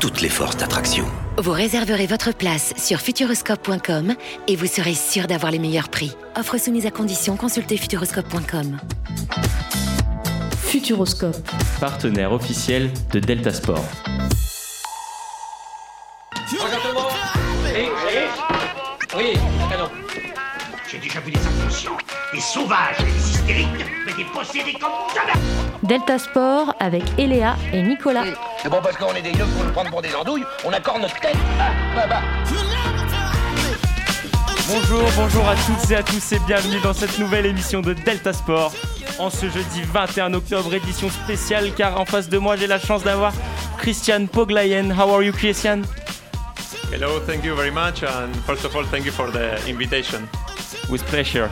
toutes les forces d'attraction. Vous réserverez votre place sur futuroscope.com et vous serez sûr d'avoir les meilleurs prix. Offre soumise à condition, consultez futuroscope.com. Futuroscope. partenaire officiel de Delta Sport. Oui, canon. J'ai déjà vu des inconscients, des sauvages, des hystériques, comme jamais Delta Sport avec Eléa et Nicolas. C'est bon parce qu'on est des yeux pour nous prendre pour des andouilles, on accorde notre tête. Ah, bah, bah. Bonjour, bonjour à toutes et à tous et bienvenue dans cette nouvelle émission de Delta Sport. En ce jeudi 21 octobre, édition spéciale car en face de moi j'ai la chance d'avoir Christian Poglayen. How are you Christian? Hello, thank you very much, and first of all, thank you for the invitation. With pleasure.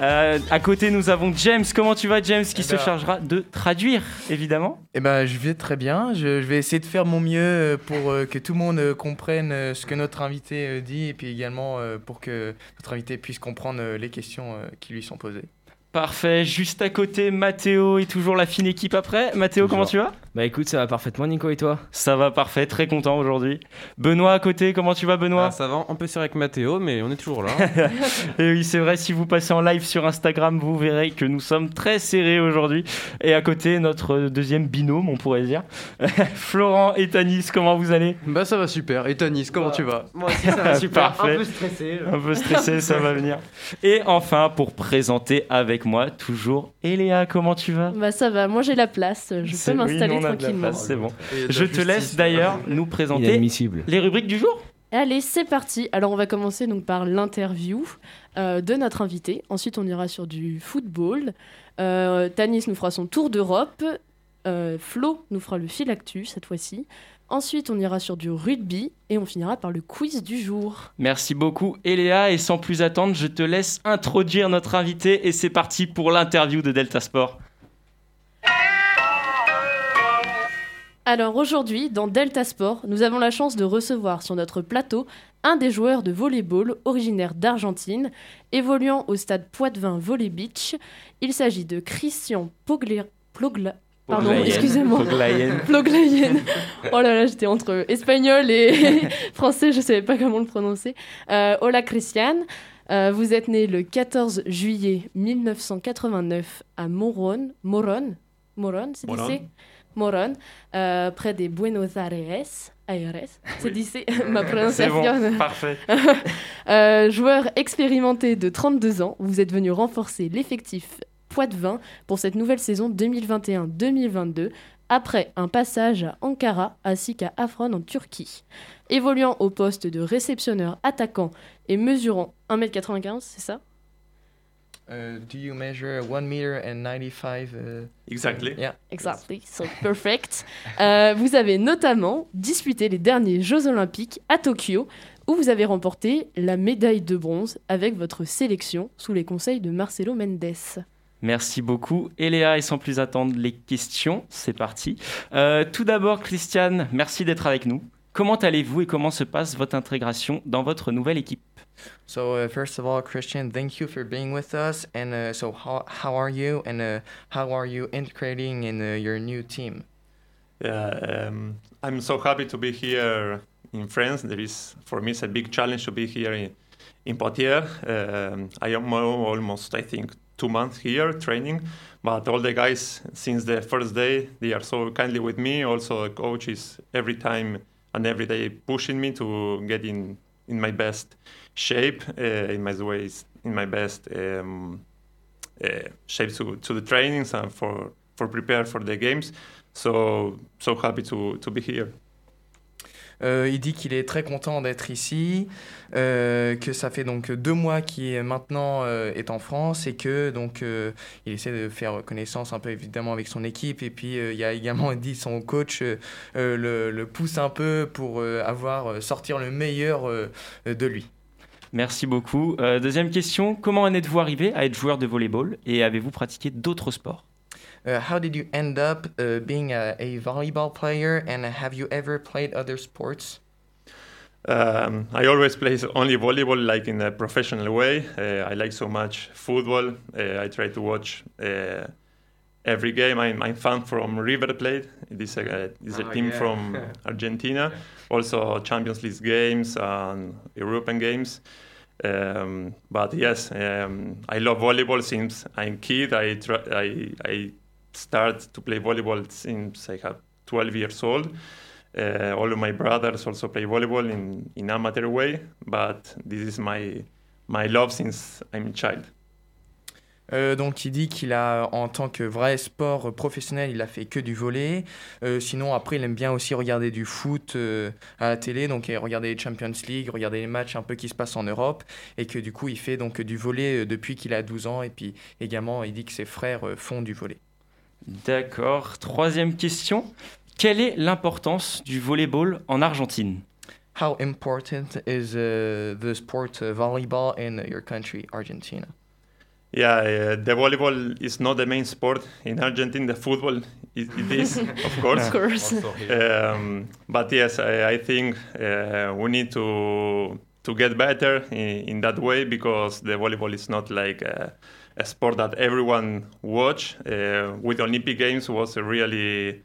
Euh, à côté nous avons James. Comment tu vas James qui Eh se ben- chargera de traduire évidemment. Eh ben, je vais très bien. Je, je vais essayer de faire mon mieux euh, pour euh, que tout le monde euh, comprenne ce que notre invité dit et puis également pour que notre invité puisse comprendre les questions qui lui sont posées. Parfait, juste à côté Mathéo et toujours la fine équipe après. Mathéo, comment tu vas? Bah écoute, ça va parfaitement, Nico et toi? Ça va parfait, très content aujourd'hui. Benoît à côté, comment tu vas Benoît? Ah, Ça va un peu serré avec Mathéo, mais on est toujours là. Et oui, c'est vrai, si vous passez en live sur Instagram, vous verrez que nous sommes très serrés aujourd'hui. Et à côté, notre deuxième binôme, on pourrait dire. Florent et Tanis, comment vous allez? Bah ça va super. Et Tanis, comment tu vas? Moi aussi, ça va super. Parfait. Un peu stressé. Un peu stressé, ça va venir. Et enfin, pour présenter avec moi, toujours Eléa, comment tu vas? Bah ça va, moi j'ai la place, je peux m'installer tranquillement. C'est bon. Je te laisse justice. d'ailleurs nous présenter les rubriques du jour. Allez, c'est parti. Alors on va commencer donc par l'interview euh, de notre invité. Ensuite on ira sur du football. Euh, Tanis nous fera son tour d'Europe. Euh, Flo nous fera le fil actu cette fois-ci. Ensuite on ira sur du rugby et on finira par le quiz du jour. Merci beaucoup Eléa et sans plus attendre, je te laisse introduire notre invité et c'est parti pour l'interview de Delta Sport. Alors aujourd'hui, dans Delta Sport, nous avons la chance de recevoir sur notre plateau un des joueurs de volleyball originaire d'Argentine, évoluant au stade Poitvin Volley Beach. Il s'agit de Christian Pogler... Plogla... Pardon, excusez-moi. Poglayen. Oh là là, j'étais entre espagnol et français, je savais pas comment le prononcer. Euh, hola Christian, Euh, vous êtes né le 14 juillet 1989 à Moron, Moron, Moron, c'est Moron. euh, près des Buenos Aires. Aires, c'est Oui. d'ici ma C'est prononciation. bon, parfait. Joueur expérimenté de 32 ans, vous êtes venu renforcer l'effectif Poitvin pour cette nouvelle saison 2021-2022 après un passage à Ankara ainsi qu'à Afron en Turquie. Évoluant au poste de réceptionneur attaquant et mesurant 1m95, c'est ça? Euh, do you measure 1 meter and 95 uh, Exactly. Yeah. Exactly, so perfect. Euh, vous avez notamment disputé les derniers Jeux Olympiques à Tokyo, où vous avez remporté la médaille de bronze avec votre sélection sous les conseils de Marcelo Mendes. Merci beaucoup Eléa et sans plus attendre les questions, c'est parti. Euh, tout d'abord Christiane, merci d'être avec nous. Comment allez-vous et comment se passe votre intégration dans votre nouvelle équipe? So uh, first of all, Christian, thank you for being with us. And uh, so how, how are you? And uh, how are you integrating in uh, your new team? Yeah, um, I'm so happy to be here in France. There is, for me, it's a big challenge to be here in, in Poitiers. Um, I am al- almost, I think, two months here training, but all the guys since the first day they are so kindly with me. Also, the coach is every time and every day pushing me to get in in my best shape, uh, in my ways, in my best um, uh, shape to, to the trainings and for for prepare for the games. So so happy to to be here. Euh, il dit qu'il est très content d'être ici, euh, que ça fait donc deux mois qu'il maintenant euh, est en France et que donc il essaie de faire connaissance un peu évidemment avec son équipe et puis il y a également dit son coach le, pousse un peu pour avoir sortir le meilleur de lui. Merci beaucoup. Deuxième question, comment en êtes-vous arrivé à être joueur de volleyball et avez-vous pratiqué d'autres sports? Uh, how did you end up uh, being a, a volleyball player and have you ever played other sports? Um, I always play only volleyball, like in a professional way. Uh, I like so much football. Uh, I try to watch uh, every game. I'm, I'm fan from River Plate. This uh, is a Oh, team yeah. from Argentina. Also Champions League games and European games. Um, but yes, um, I love volleyball since I'm kid. I try, I I start to play volleyball since I have 12 years old. Uh, all of my brothers also play volleyball in, in amateur way, but this is my my love since I'm a child. Euh, donc il dit qu'il a, en tant que vrai sport professionnel, il a fait que du volley. Euh, sinon, après, il aime bien aussi regarder du foot euh, à la télé, donc regarder les Champions League, regarder les matchs un peu qui se passent en Europe, et que du coup, il fait donc du volley euh, depuis qu'il a 12 ans, et puis également, il dit que ses frères euh, font du volley. D'accord. Troisième question, quelle est l'importance du volleyball en Argentine? How important is uh, the sport uh, volleyball in your country, Argentina? Yeah, uh, the volleyball is not the main sport in Argentina. The football it, it is, of course. Of course. Um, but yes, I, I think uh, we need to to get better in, in that way because the volleyball is not like a, sport that everyone watch. Uh, with Olympic Games was a really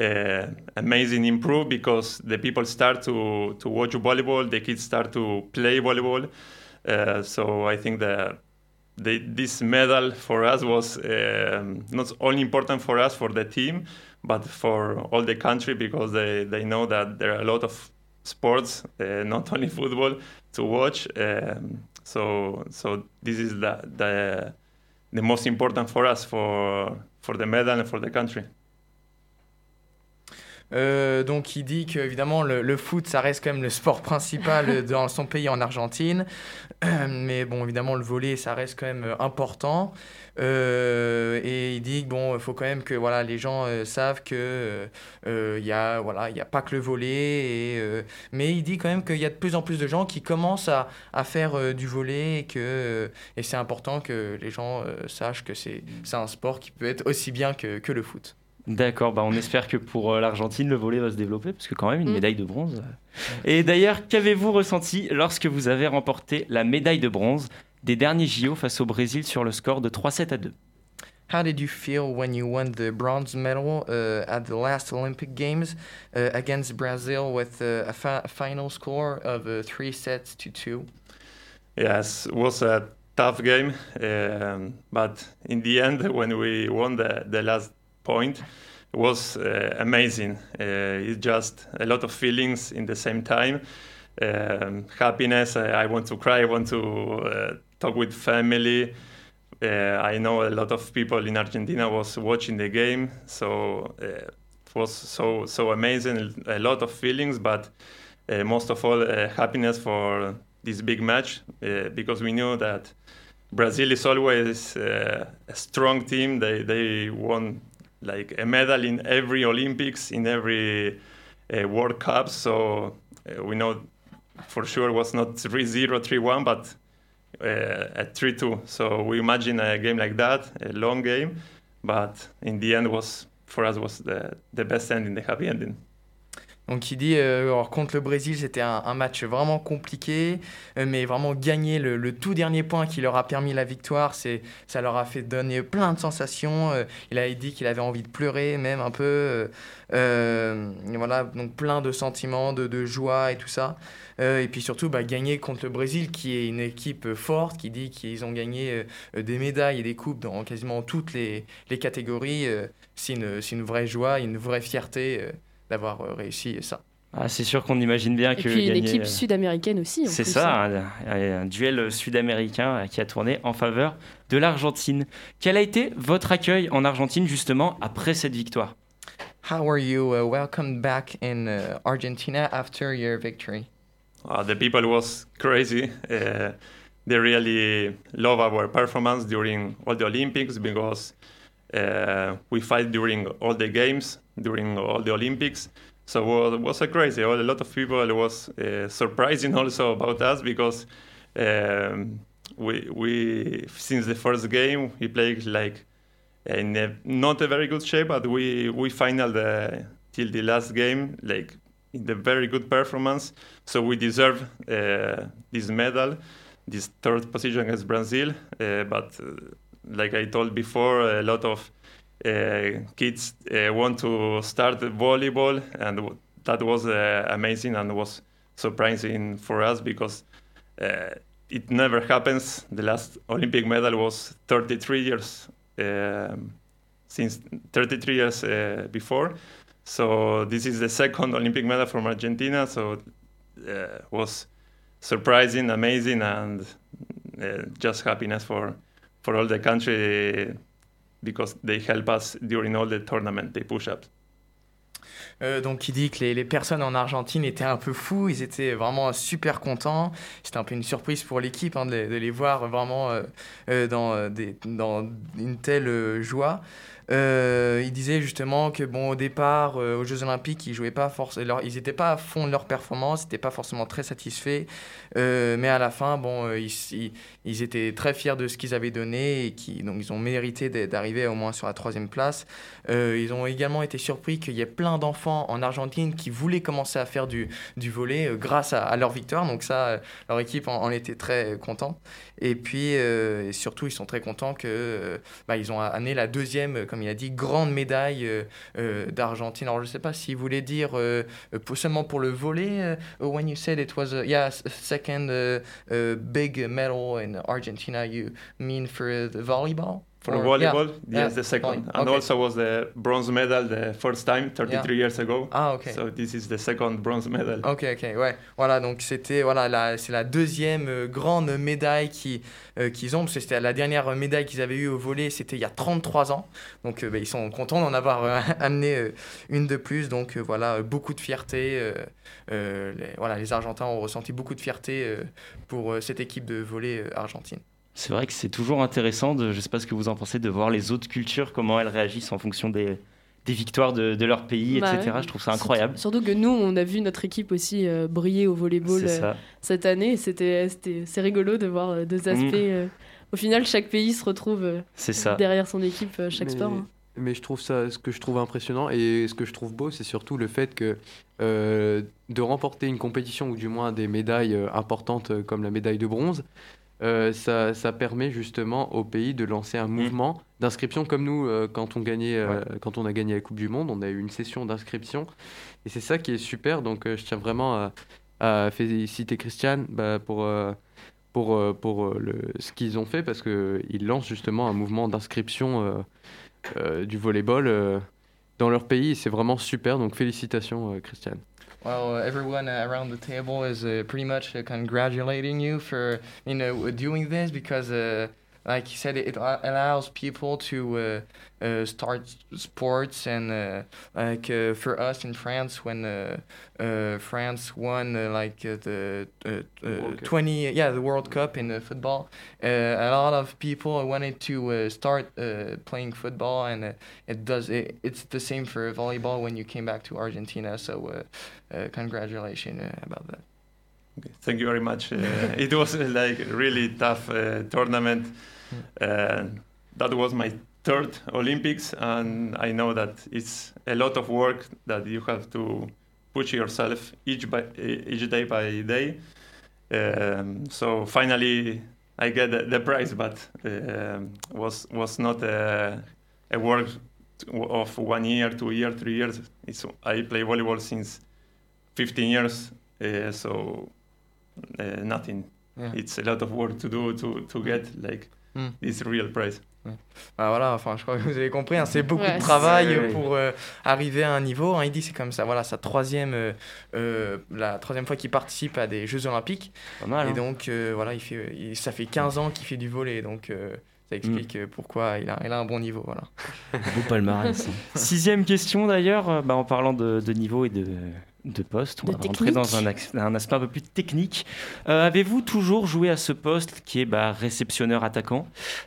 uh, amazing improve because the people start to to watch volleyball, the kids start to play volleyball. Uh, so I think that the, this medal for us was um, not only important for us for the team, but for all the country because they, they know that there are a lot of sports, uh, not only football, to watch. Um, so so this is the, the the most important for us for for the medal and for the country. Euh, donc il dit que évidemment le, le foot ça reste quand même le sport principal dans son pays en Argentine mais bon évidemment le volley ça reste quand même euh, important Euh, et il dit que bon il faut quand même que voilà les gens euh, savent que euh, euh, il y a voilà il y a pas que le volley et, euh, mais il dit quand même qu'il y a de plus en plus de gens qui commencent à, à faire euh, du volley et que euh, et c'est important que les gens euh, sachent que c'est c'est un sport qui peut être aussi bien que, que le foot. D'accord, bah on espère que pour euh, l'Argentine, le volley va se développer, parce que quand même, une Mm. médaille de bronze. euh. Et d'ailleurs, qu'avez-vous ressenti lorsque vous avez remporté la médaille de bronze des derniers JO face au Brésil sur le score de 3-7 à 2 How did you feel when you won the bronze medal uh, at the last Olympic Games uh, against Brazil with uh, a fi- final score of uh, three sets to two? Yes, it was a tough game, um, but in the end, when we won the, the last point, it was uh, amazing. Uh, it's just a lot of feelings in the same time. Um, happiness, uh, I want to cry, I want to uh, talk with family. Uh, I know a lot of people in Argentina was watching the game, so uh, it was so so amazing. A lot of feelings, but uh, most of all, uh, happiness for this big match uh, because we knew that Brazil is always uh, a strong team. They they won like a medal in every Olympics, in every World Cup. So we know for sure it was not 3-0, 3-1, but Uh, at 3-2. So we imagine a game like that, a long game, but in the end was for us was the, the best ending, the happy ending. Donc il dit, euh, contre le Brésil, c'était un, match vraiment compliqué, euh, mais vraiment gagner le, tout dernier point qui leur a permis la victoire, c'est, ça leur a fait donner plein de sensations. Euh, il a dit qu'il avait envie de pleurer même un peu. voilà, donc plein de sentiments, de, joie et tout ça. Et puis surtout, bah, gagner contre le Brésil, qui est une équipe forte, qui dit qu'ils ont gagné des médailles et des coupes dans quasiment toutes les, les catégories. c'est, une, une vraie joie, une vraie fierté d'avoir euh, réussi ça. Ah, c'est sûr qu'on imagine bien Et que puis une gagner, équipe euh, sud-américaine aussi. en C'est plus, ça, hein. un, un duel sud-américain euh, qui a tourné en faveur de l'Argentine. Quel a été votre accueil en Argentine justement après cette victoire? How are you? Uh, welcomed back in uh, Argentina after your victory? Uh, the people was crazy. Uh, they really love our performance during all the Olympics because uh, we fight during all the games, during all the Olympics. So it was, a crazy. A lot of people it was uh, surprising also about us because um, we we since the first game we played like in a, not a very good shape, but we we final the till the last game like in the very good performance. So we deserve uh, this medal, this third position against Brazil. Uh, but uh, like I told before, a lot of kids uh, want to start volleyball, and that was uh, amazing and was surprising for us because uh, it never happens. The last Olympic medal was 33 years um, since 33 years uh, before. So this is the second Olympic medal from Argentina. So uh, was surprising, amazing, and uh, just happiness for for all the country because they help us during all the tournament. They push up. Euh, donc il dit que les, les personnes en Argentine étaient un peu fous, ils étaient vraiment super contents. C'était un peu une surprise pour l'équipe hein, de, les- voir vraiment euh, euh, dans, des- dans une telle joie. Euh, il disait justement que bon au départ euh, aux Jeux Olympiques ils jouaient pas forcément ils n'étaient pas à fond de leur performance ils n'étaient pas forcément très satisfaits Euh, mais à la fin bon euh, ils, ils, étaient très fiers de ce qu'ils avaient donné et qui donc ils ont mérité d'arriver au moins sur la troisième place ils ont également été surpris qu'il y ait plein d'enfants en Argentine qui voulaient commencer à faire du, du volet grâce à, leur victoire. Donc ça, leur équipe en, était très contente. Et puis, surtout, ils sont très contents que bah, ils ont amené la deuxième, euh, il a dit, grande médaille euh, euh, d'Argentine. Alors je ne sais pas s'il voulait dire euh, seulement pour le volet. when you said it was a, yeah, second big medal in Argentina, you mean for the volleyball? For Or- yeah. volleyball, Yeah, yes, the second, and Okay. also was the bronze medal the first time 33 years ago. Ah, ok. So this is the second bronze medal. Ok, ok, ouais. Voilà, donc c'était voilà, c'est la deuxième euh, grande médaille qui, euh, qu'ils ont, parce que c'était la dernière médaille qu'ils avaient eue au volet, c'était il y a 33 ans. Donc euh, bah, ils sont contents d'en avoir amené une de plus. Donc voilà, beaucoup de fierté. les, voilà, les Argentins ont ressenti beaucoup de fierté pour cette équipe de volley euh, argentine. C'est vrai que c'est toujours intéressant, de, je ne sais pas ce que vous en pensez, de voir les autres cultures, comment elles réagissent en fonction des, des victoires de, de leur pays, Bah etc. ouais. Je trouve ça incroyable. Surtout que nous, on a vu notre équipe aussi euh, briller au volleyball euh, cette année. C'était, c'était, c'est rigolo de voir euh, deux aspects. Mm. euh. au final, chaque pays se retrouve euh, ça. derrière son équipe, euh, chaque mais, sport. hein. mais je trouve ça, ce que je trouve impressionnant et ce que je trouve beau, c'est surtout le fait que euh, de remporter une compétition ou du moins des médailles euh, importantes comme la médaille de bronze, euh, ça, ça permet justement au pays de lancer un mouvement d'inscription comme nous euh, quand on gagnait, euh, quand on a gagné la Coupe du Monde, on a eu une session d'inscription et c'est ça qui est super. Donc je tiens vraiment à, à féliciter Christian bah, pour pour, pour le, ce qu'ils ont fait parce qu'ils lancent justement un mouvement d'inscription du volleyball dans leur pays et c'est vraiment super. Donc félicitations, euh, Christian. Well, everyone around the table is uh, pretty much uh, congratulating you for you know doing this because, uh, like you said, it allows people to uh, uh, start sports and uh, like uh, for us in France when uh, uh, France won uh, like uh, the 20 yeah the World Cup in uh, football, uh, a lot of people wanted to uh, start uh, playing football and uh, it does it, it's the same for volleyball when you came back to Argentina. So. Uh, uh, congratulations uh, about that. Thank you very much. Uh, it was uh, like a really tough uh, tournament. Uh, that was my third Olympics, and I know that it's a lot of work that you have to push yourself each by each day by day. Um, so finally, I get the, the prize, but um was was not a, a work of one year, two year, three years. It's, I play volleyball since 15 years, uh, so uh, nothing. Yeah. It's a lot of work to do to, to get like Mm. this real prize. Bah voilà, enfin, je crois que vous avez compris, hein, c'est beaucoup Ouais, de travail pour euh, arriver à un niveau. hein. il dit c'est comme ça, voilà, sa troisième, euh, euh, la troisième fois qu'il participe à des Jeux Olympiques. mal, et hein. donc, euh, voilà, il fait, il- ça fait 15 ans qu'il fait du volet, donc euh, ça explique euh, pourquoi il a, il a un bon niveau. Voilà. Beau palmarès. Sixième question d'ailleurs, bah, en parlant de, de niveau et de, de poste, on De va rentrer technique. dans un, un aspect un peu plus technique. Euh, Avez-vous toujours joué à ce poste qui est bah, réceptionneur-attaquant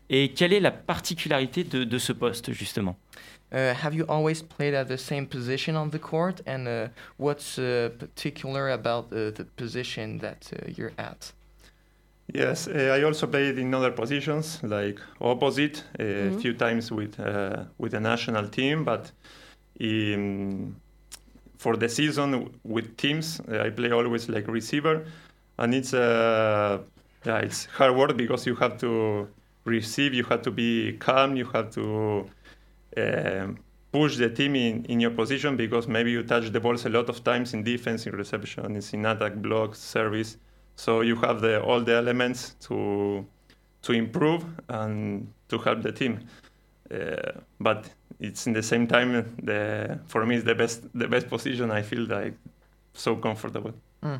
Et quelle est la particularité de, de ce poste justement? Uh, have you always played at the same position on the court, and uh, what's uh, particular about uh, the position that uh, you're at? Yes, uh, I also played in other positions like opposite a Mhm. few times with uh, with the national team, but in, for the season with teams, uh, I play always like receiver, and it's uh, yeah, it's hard work because you have to receive, you have to be calm, you have to um, push the team in, in your position because maybe you touch the balls a lot of times in defense, in reception, in attack, block, service. So you have the, all the elements to to improve and to help the team. Uh, but it's in the same time the for me it's the best the best position. I feel like so comfortable. Hmm.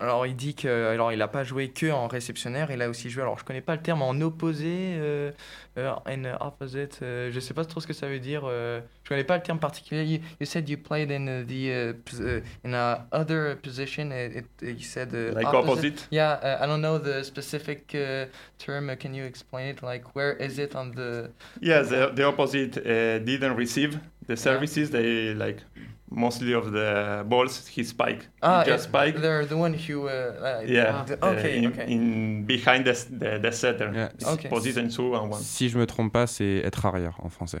Alors il dit que alors il a pas joué que en réceptionnaire, il a aussi joué alors je connais pas le terme en opposé euh, euh, in opposite, euh, je sais pas trop ce que ça veut dire. euh, je connais pas le terme particulier. You, you said you played in the uh, in a other position. It, it, you said uh, Like opposite? Yeah, uh, I don't know the specific uh, term. Uh, can you explain it? Like where is it on the? Yes, the, the opposite uh, didn't receive the services. They like mostly of the balls he spike. Ah, he just it- spike. They're the one who. Uh, uh, Yeah. the- uh, okay. in, okay. in behind the, the, the setter. It's Okay. Position two and one. Si je me trompe pas, c'est être arrière en français.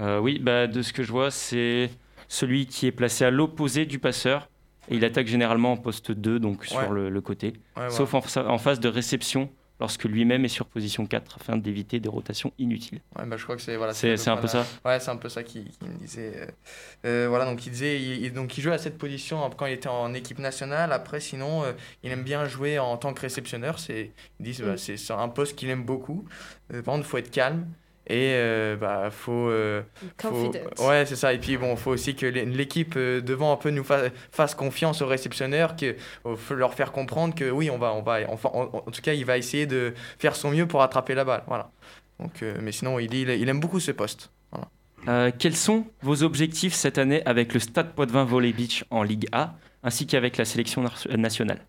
Euh, oui, bah, de ce que je vois, c'est celui qui est placé à l'opposé du passeur. Et il attaque généralement en poste 2, donc Ouais. sur le, le côté. Ouais, Sauf en, en phase de réception, lorsque lui-même est sur position 4, afin d'éviter des rotations inutiles. Ouais, bah, je crois que c'est voilà. C'est- un peu ça Ouais, c'est un peu ça qu'il qu'il me disait. euh. Euh, voilà, donc il disait, il, il- donc il jouait à cette position quand il était en équipe nationale. Après, sinon, euh, il aime bien jouer en tant que réceptionneur. C'est, ils disent, bah, Mm. c'est c'est un poste qu'il aime beaucoup. Euh, par contre, faut être calme. Et euh, bah faut, euh, faut- ouais c'est ça. Et puis bon faut aussi que l'é- l'équipe euh, devant un peu nous fa- fasse confiance aux réceptionneurs que faut leur faire comprendre que oui on va on va enfin en, en tout cas il va essayer de faire son mieux pour attraper la balle. Voilà. Donc euh, mais sinon il il, il aime beaucoup ce poste. Voilà. Euh, quels sont vos objectifs cette année avec le Stade Poitvin Volley Beach en Ligue A, ainsi qu'avec la sélection nationale?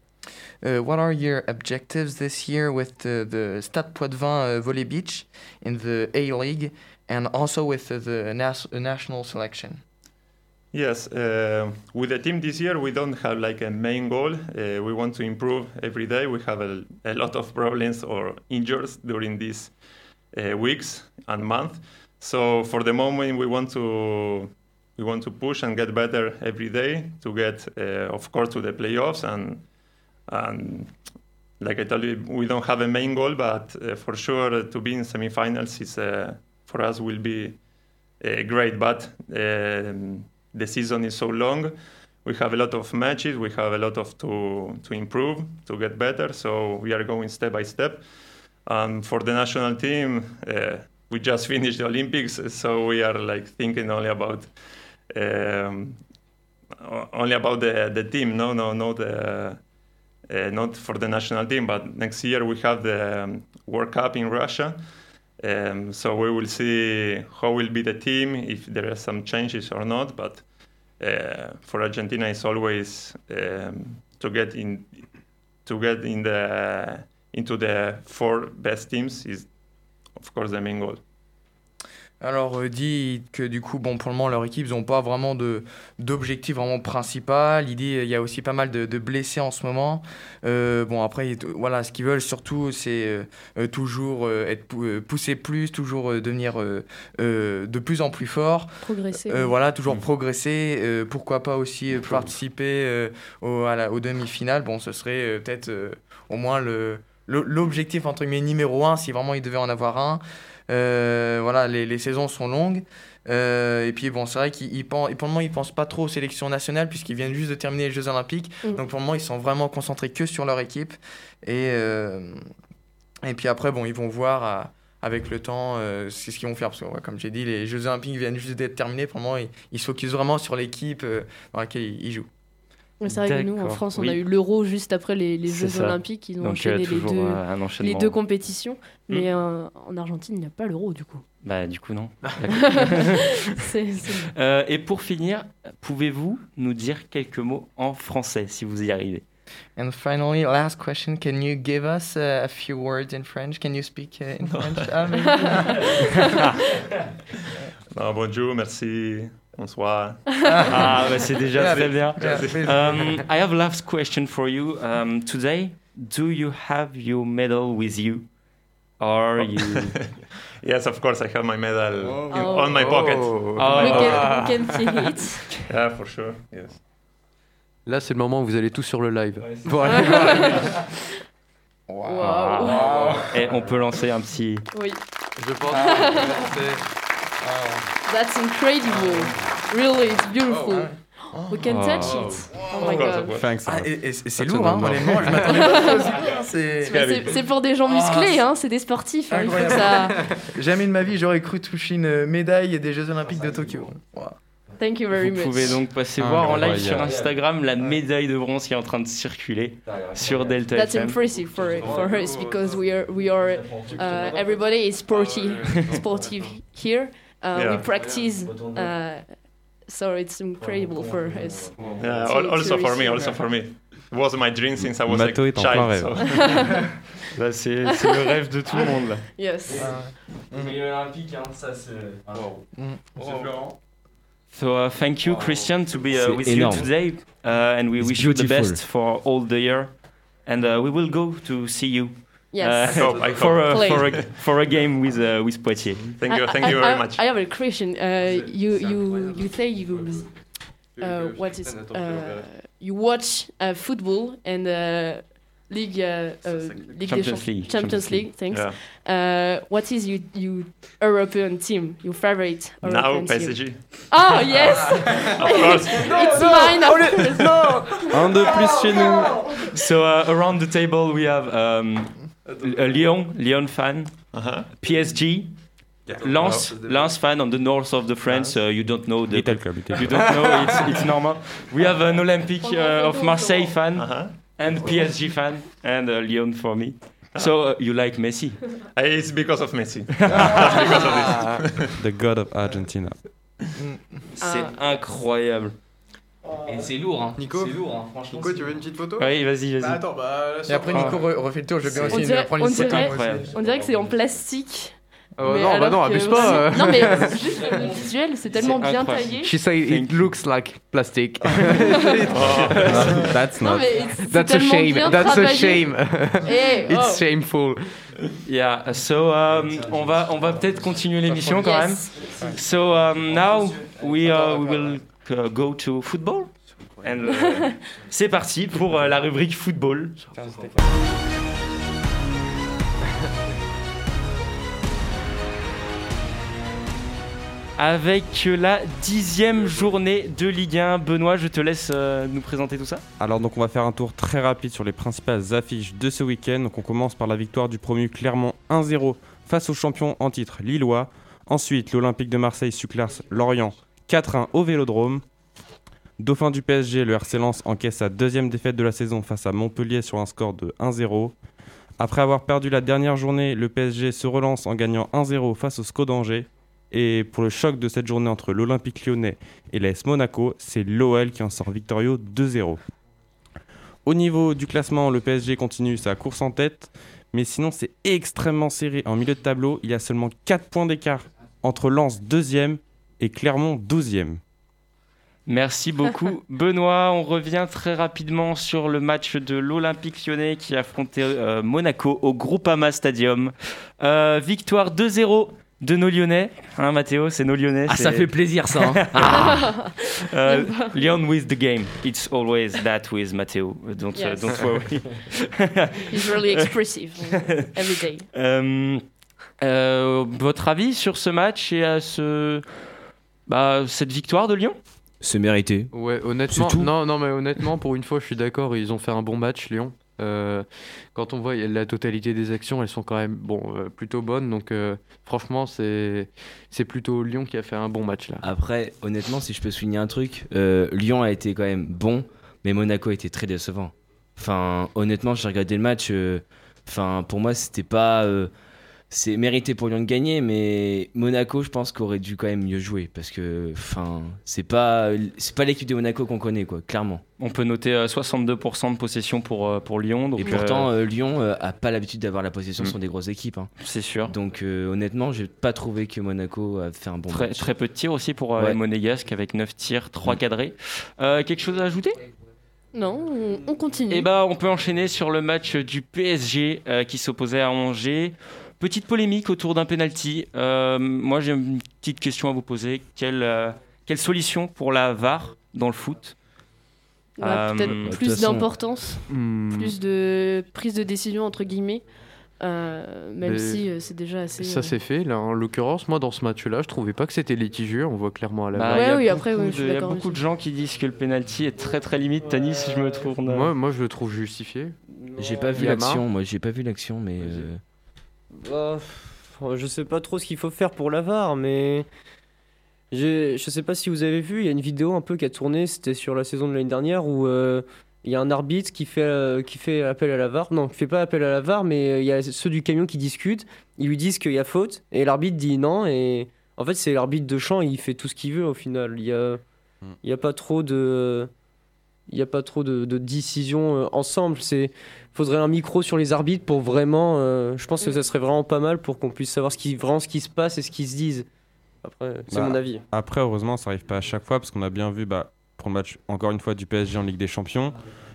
Uh, what are your objectives this year with the, the Stade Poitvin uh, Volley Beach in the A League and also with the, the nas- uh, national selection? Yes, uh, with the team this year, we don't have like a main goal. Uh, we want to improve every day. We have a, a lot of problems or injuries during these uh, weeks and months. So for the moment, we want to we want to push and get better every day to get, uh, of course, to the playoffs and and like I told you, we don't have a main goal, but uh, for sure to be in semifinals is uh, for us will be uh, great. But um, the season is so long. We have a lot of matches. We have a lot of to to improve, to get better. So we are going step by step. And for the national team, uh, we just finished the Olympics, so we are like thinking only about um, only about the the team. No, no, no the. Uh, not for the national team, but next year we have the um, World Cup in Russia. Um, so we will see how will be the team, if there are some changes or not. But uh, for Argentina, it's always um, to get in to get in the into the four best teams is of course the main goal. Alors, euh, dit que du coup, bon, pour le moment, leur équipe, ils n'ont pas vraiment de, d'objectif vraiment principal. Il dit il y a aussi pas mal de, de blessés en ce moment. Euh, bon, après, il- voilà, ce qu'ils veulent surtout, c'est euh, toujours euh, être pou- pousser plus, toujours euh, devenir euh, euh, de plus en plus fort. Progresser, Euh, voilà, toujours progresser. euh, pourquoi pas aussi euh, participer euh, au, à la- aux demi-finales. Bon, ce serait euh, peut-être euh, au moins le, le- l'objectif entre guillemets numéro un si vraiment il devait en avoir un. Euh, voilà, les, les saisons sont longues. Euh, et puis bon, c'est vrai qu'ils pour le moment, ils pensent pas trop aux sélections nationales puisqu'ils viennent juste de terminer les Jeux Olympiques. Mm. Donc pour le moment, ils sont vraiment concentrés que sur leur équipe. Et, euh, et puis après, bon, ils vont voir à- avec le temps euh, c'est ce qu'ils vont faire. Parce que, ouais, comme j'ai dit, les Jeux Olympiques viennent juste d'être terminés. Pour le moment, ils, ils se focusent vraiment sur l'équipe dans laquelle ils, ils jouent. C'est vrai que nous, en France, on oui. a eu l'Euro juste après les, Jeux ça. Olympiques. Ils ont Donc, enchaîné les, deux, un les enchaînement. deux compétitions. Mm. Mais euh, en Argentine, il n'y a pas l'Euro, du coup. Bah, du coup, non. Euh, et pour finir, pouvez-vous nous dire quelques mots en français si vous y arrivez? And finally, last question: Can you give us uh, a few words in French? Can you speak uh, in French? Ah, maybe. Non, bonjour, merci, bonsoir. ah, bah, c'est déjà Yeah, très bien. Um, I have last question for you. Um, today, do you have your medal with you? Or you... yes, of course, I have my medal Oh. on my pocket. Oh. We can, we can see it. Yeah, for sure. Yes. Là, c'est le moment où vous allez tous sur le live. c'est Pour aller voir la musique. Wow. Et on peut lancer un petit... Oui. Je pense que That's incredible. Really, it's beautiful. We can touch it. Oh my god. Thanks. Ah, et, et c'est lourd, hein, honnêtement, je m'attendais pas à ça. C'est... Pour des gens musclés, hein, c'est des sportifs. hein, il faut que ça... Jamais de ma vie j'aurais cru toucher une médaille des Jeux Olympiques de Tokyo. Wow. Thank you very Vous much. pouvez donc passer voir en live sur. Instagram la médaille de bronze qui est en train de circuler sur Delta That's FM. impressive for for us because we are we are uh, everybody is sporty sportive here. Uh, Yeah. We practice, uh, so it's incredible for us. Yeah, to- also to for me, also for me. It was my dream since I was Mato a est en plein child. rêve. so- Bah, c'est c'est le rêve de tout le monde là. Yes. olympique, hein, ça se. So uh, thank you, Christian, to be uh, with énorme. you today, uh, and we It's wish you the best for all the year. And uh, we will go to see you Yes. I hope, I for hope. a, for a for a game with uh, with Poitiers. Thank you, I- thank I- you I, very much. I have a question. Uh, you you you say you uh, what is uh, you watch uh, football and uh, league uh, uh, Ligue des Champions League, Champions Champions League. Thanks. Yeah. Uh, what is your you European team? Your favorite Now European team? PSG. Oh yes. Of course. it's mine. Of course. Un de plus chez nous. So uh, around the table we have um, a Lyon, Lyon fan, Uh-huh. PSG, Lens, Lens fan on the north of the France. Uh, you don't know the Little club, little You club. don't know, it's, it's normal. We have an Olympic uh, of Marseille fan Uh-huh. and PSG fan and uh, Lyon for me. So uh, you like Messi? Uh, It's because of Messi. That's because of this. The god of Argentina. C'est incroyable. Et c'est lourd, hein. Nico C'est lourd, hein, franchement. Nico, tu veux une petite photo Oui, vas-y, vas-y. Bah, attends, bah. Et après Nico re- refait le tour, je vais bien aussi dirait, prendre on une photo. dirait, on dirait que c'est en plastique. Oh, mais non, bah non, abuse aussi- pas. euh. Non mais juste le visuel, c'est tellement bien incroyable. taillé. She say it looks like plastic. That's Non not. mais c'est That's a shame. That's a shame. It's oh. shameful. Yeah, so um, on va, on va peut-être continuer l'émission quand même. So um, now we, uh, we will go to football. And, uh, c'est parti pour euh, la rubrique football. Avec la dixième journée de Ligue 1, Benoît, je te laisse euh, nous présenter tout ça. Alors donc on va faire un tour très rapide sur les principales affiches de ce week-end. Donc on commence par la victoire du promu Clermont 1-0 face au champion en titre Lillois. Ensuite l'Olympique de Marseille suclasse Lorient 4-1 au Vélodrome. Dauphin du PSG, le RC Lens encaisse sa deuxième défaite de la saison face à Montpellier sur un score de 1-0. Après avoir perdu la dernière journée, le PSG se relance en gagnant 1-0 face au SCO d'Angers. Et pour le choc de cette journée entre l'Olympique lyonnais et l'AS Monaco, c'est l'OL qui en sort victorieux 2-0. Au niveau du classement, le PSG continue sa course en tête, mais sinon c'est extrêmement serré. En milieu de tableau, il y a seulement 4 points d'écart entre Lens 2e et Clermont 12e. Merci beaucoup Benoît. On revient très rapidement sur le match de l'Olympique lyonnais qui affrontait euh, Monaco au Groupama Stadium. Euh, victoire 2-0 de nos Lyonnais. Hein Mathéo, c'est nos Lyonnais. Ah, ça fait plaisir ça. hein. Ah. Euh, Lyon with the game. It's always that with Matteo. Don't, uh, Yes. don't worry. He's really expressive every day. Euh, euh, votre avis sur ce match et à ce, bah, cette victoire de Lyon C'est mérité. Ouais, honnêtement, tout. non, non, mais honnêtement, pour une fois, je suis d'accord. Ils ont fait un bon match, Lyon. Euh, quand on voit la totalité des actions, elles sont quand même bon, euh, plutôt bonnes. Donc, euh, franchement, c'est c'est plutôt Lyon qui a fait un bon match là. Après, honnêtement, si je peux souligner un truc, euh, Lyon a été quand même bon, mais Monaco a été très décevant. Enfin, honnêtement, j'ai regardé le match. euh, Enfin, pour moi, c'était pas. Euh, c'est mérité pour Lyon de gagner, mais Monaco, je pense qu'aurait dû quand même mieux jouer parce que, enfin, c'est pas, c'est pas l'équipe de Monaco qu'on connaît, quoi, clairement. On peut noter euh, 62% de possession pour, euh, pour Lyon. Donc, Et pourtant, euh, euh, Lyon euh, a pas l'habitude d'avoir la possession Mm. sur des grosses équipes. hein. c'est sûr. Donc, euh, honnêtement, j'ai pas trouvé que Monaco a fait un bon Très, match. très peu de tirs aussi pour euh, Ouais. Monégasques avec 9 tirs, 3 cadrés. Euh, quelque chose à ajouter? Non, on, on continue. Et bah, on peut enchaîner sur le match du PSG euh, qui s'opposait à Angers. Petite polémique autour d'un penalty. Euh, moi, j'ai une petite question à vous poser. Quelle, euh, quelle solution pour la VAR dans le foot Bah, Euh, Peut-être plus façon- d'importance, Hmm. plus de prise de décision entre guillemets, euh, même Mais si euh, c'est déjà assez. Ça euh, s'est fait, là, en l'occurrence, moi dans ce match-là, je trouvais pas que c'était litigieux, on voit clairement à la Bah, VAR. il y a oui, beaucoup après, oui, Il y a beaucoup de gens qui disent que le penalty est très très limite. Tanis, si je me tourne. Moi, moi, je le trouve justifié. J'ai pas vu Yama. l'action, moi j'ai pas vu l'action, mais. Bah, je sais pas trop ce qu'il faut faire pour la VAR, mais je, sais pas si vous avez vu, il y a une vidéo un peu qui a tourné, c'était sur la saison de l'année dernière où euh, il y a un arbitre qui fait, euh, qui fait appel à la VAR. Non, qui fait pas appel à la VAR, mais euh, il y a ceux du camion qui discutent. Ils lui disent qu'il y a faute et l'arbitre dit non. Et en fait, c'est l'arbitre de champ, il fait tout ce qu'il veut au final. Il y a, il y a pas trop de. Il n'y a pas trop de, de décisions euh, ensemble. C'est faudrait un micro sur les arbitres pour vraiment. euh, je pense que ça serait vraiment pas mal pour qu'on puisse savoir ce qui, vraiment ce qui se passe et ce qu'ils se disent. Après, c'est Bah, mon avis. Après, heureusement, ça arrive pas à chaque fois parce qu'on a bien vu, bah, pour le match encore une fois du PSG en Ligue des Champions,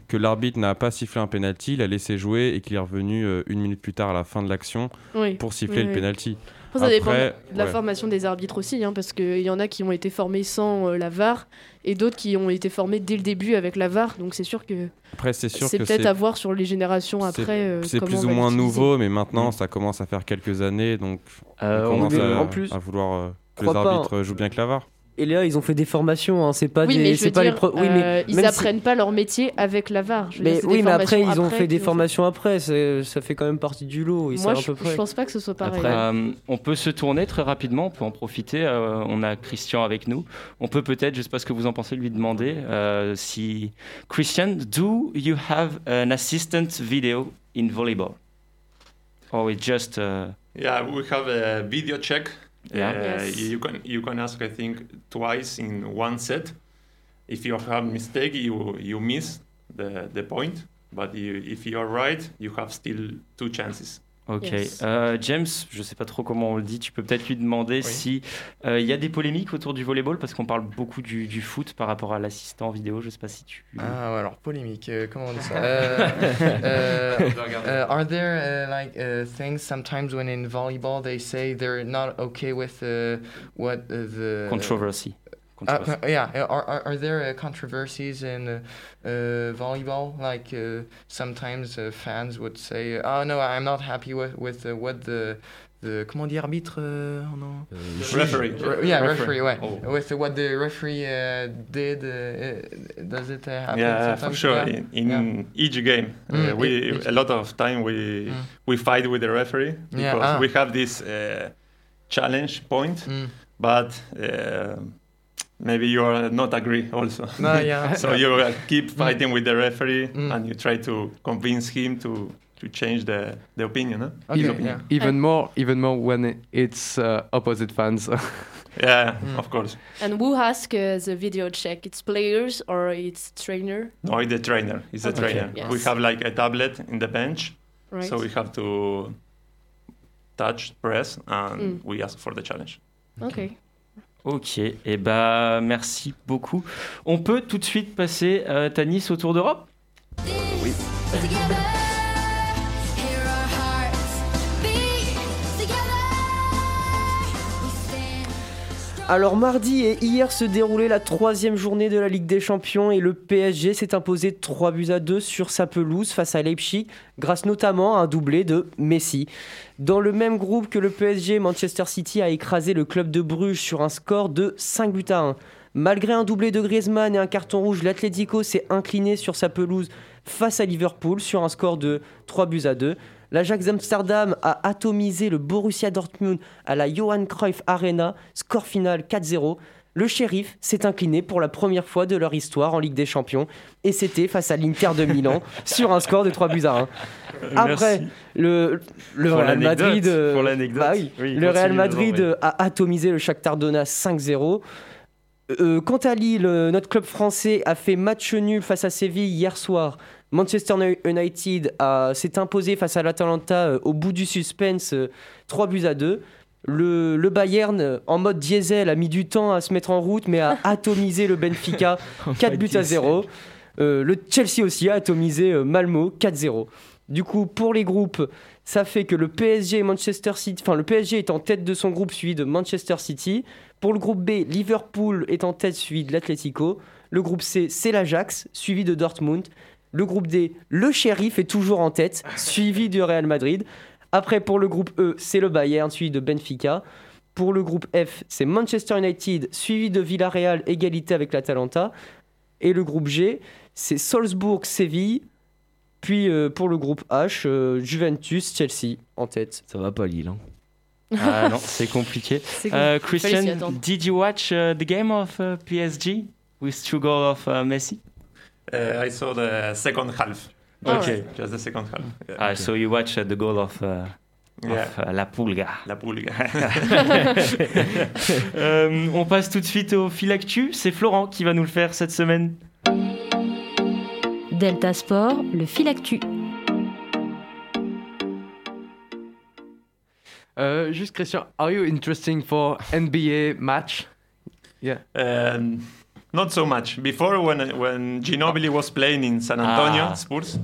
que l'arbitre n'a pas sifflé un penalty, il a laissé jouer et qu'il est revenu euh, une minute plus tard à la fin de l'action Oui, pour siffler oui, le oui. penalty. Après, ça dépend de la ouais. formation des arbitres aussi, hein, parce qu'il y en a qui ont été formés sans euh, la VAR et d'autres qui ont été formés dès le début avec la VAR. Donc c'est sûr que Après, c'est sûr c'est que peut-être à voir sur les générations après. euh, C'est plus ou moins nouveau, mais maintenant, ça commence à faire quelques années, donc Euh, on commence à, en plus, à vouloir euh, que les pas, arbitres jouent bien que la VAR. Et là, ils ont fait des formations, hein, c'est pas Oui, des. mais je c'est veux pas dire, les pro- oui, euh, mais ils même si- apprennent pas leur métier avec la VAR. Je veux dire, Mais oui, mais après, ils ont après fait des formations après, c'est- ça fait quand même partie du lot. Moi, je, à peu près. je pense pas que ce soit pareil. Euh, on peut se tourner très rapidement, on peut en profiter. euh, on a Christian avec nous. On peut peut-être, je sais pas ce que vous en pensez, lui demander euh, si Christian, do you have an assistant video in volleyball, or it's just uh, Yeah, we have a video check. Yeah. Uh, Yes. You can you can ask I think twice in one set. If you have mistake, you you miss the the point. But you, if you are right, you have still two chances. Ok. Euh, James, je sais pas trop comment on le dit, tu peux peut-être lui demander si euh, il y a des polémiques autour du volleyball parce qu'on parle beaucoup du, du foot par rapport à l'assistant vidéo. Je sais pas si tu. Ah, ouais, alors polémique, euh, comment on dit ça? Euh, euh, euh, Are there uh, like uh, things sometimes when in volleyball they say they're not okay with uh, what uh, the Controversy. Uh, Controversy. yeah, uh, are, are, are there uh, controversies in uh, uh, volleyball? Like uh, sometimes uh, fans would say, "Oh no, I'm not happy with with uh, what the the comment dit arbitre euh, en an- Referee. Re- yeah, Referee. referee. Ouais. Oh. With what the referee uh, did, uh, uh, does it uh, happen? Yeah, for sure. Yeah. In, in each game, uh, Mm, we each- a lot of time we Mm. we fight with the referee Yeah, because ah. we have this uh, challenge point, Mm. but. Maybe you are not agree also. No, yeah. so you uh, keep fighting with the referee Mm. and you try to convince him to, to change the, the opinion. Huh? His even, opinion. even more, even more when it's uh, opposite fans. Yeah, Mm. of course. And who asks uh, the video check? It's players or it's trainer? No, it's the trainer. It's the Okay. trainer. Yes. We have like a tablet in the bench, Right. so we have to touch, press, and Mm. we ask for the challenge. Ok. Ok, et bah merci beaucoup. On peut tout de suite passer euh, Tanis au Tour d'Europe? Oui. Alors mardi et hier se déroulait la troisième journée de la Ligue des Champions et le PSG s'est imposé 3 buts à 2 sur sa pelouse face à Leipzig grâce notamment à un doublé de Messi. Dans le même groupe que le PSG, Manchester City a écrasé le club de Bruges sur un score de 5 buts à 1. Malgré un doublé de Griezmann et un carton rouge, l'Atlético s'est incliné sur sa pelouse face à Liverpool sur un score de 3 buts à 2. L'Ajax Amsterdam a atomisé le Borussia Dortmund à la Johan Cruyff Arena, score final 4-0. Le shérif s'est incliné pour la première fois de leur histoire en Ligue des Champions et c'était face à l'Inter de Milan sur un score de 3 buts à 1. Après, Merci. le, Real Madrid, pour l'anecdote. bah oui, Oui, le Real Madrid a atomisé le Shakhtar Donetsk 5-0. Euh, quant à Lille, euh, notre club français a fait match nul face à Séville hier soir. Manchester United s'est imposé face à l'Atalanta euh, au bout du suspense, euh, 3 buts à 2. Le, le Bayern, euh, en mode diesel, a mis du temps à se mettre en route, mais a atomisé le Benfica, 4 buts à 0. Euh, le Chelsea aussi a atomisé euh, Malmo 4-0. Du coup, pour les groupes, ça fait que le PSG et Manchester City, enfin le PSG est en tête de son groupe suivi de Manchester City. Pour le groupe B, Liverpool est en tête suivi de l'Atlético. Le groupe C, c'est l'Ajax, suivi de Dortmund. Le groupe D, le Sheriff est toujours en tête, suivi du Real Madrid. Après, pour le groupe E, c'est le Bayern, suivi de Benfica. Pour le groupe F, c'est Manchester United, suivi de Villarreal, égalité avec l'Atalanta. Et le groupe G, c'est Salzbourg, Séville. Puis euh, pour le groupe H, euh, Juventus, Chelsea en tête. Ça va pas Lille. Hein. Ah non, c'est compliqué. Uh, s'y Christian, did you watch uh, the game of uh, PSG with two goals of uh, Messi? Uh, I saw the second half. Okay. Just the second half. Yeah. Ah, so you watched uh, the goal of, uh, Yeah. of uh, La Pulga. La Pulga. Euh, on passe tout de suite au fil actu. C'est Florent qui va nous le faire cette semaine. Delta Sport, le fil actu. Uh, just Christian, are you interesting for NBA match? Yeah. Um, not so much. Before, when when Ginobili was playing in San Antonio Ah. Spurs,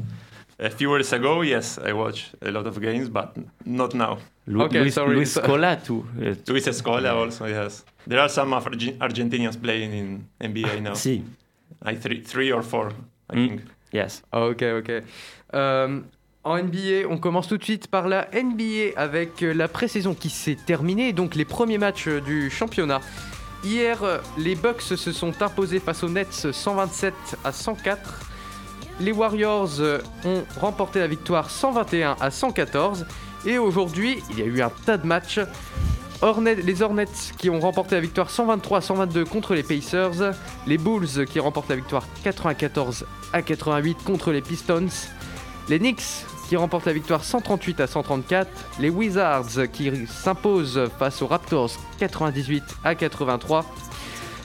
a few years ago, yes, I watched a lot of games, but not now. Lu- Okay, Luis, sorry. Luis Scola, too. Uh, Luis Escola also, yes. There are some Argentinians playing in NBA now. Si. I three, three or four, I Mm. think. yes. Ok, ok. Euh, en NBA, on commence tout de suite par la NBA avec euh, la pré-saison qui s'est terminée, donc les premiers matchs euh, du championnat. Hier, les Bucks se sont imposés face aux Nets 127 à 104. Les Warriors ont remporté la victoire 121 à 114. Et aujourd'hui, il y a eu un tas de matchs. Les Hornets qui ont remporté la victoire 123 à 122 contre les Pacers. Les Bulls qui remportent la victoire 94 à 88 contre les Pistons. Les Knicks qui remportent la victoire 138 à 134. Les Wizards qui s'imposent face aux Raptors 98 à 83.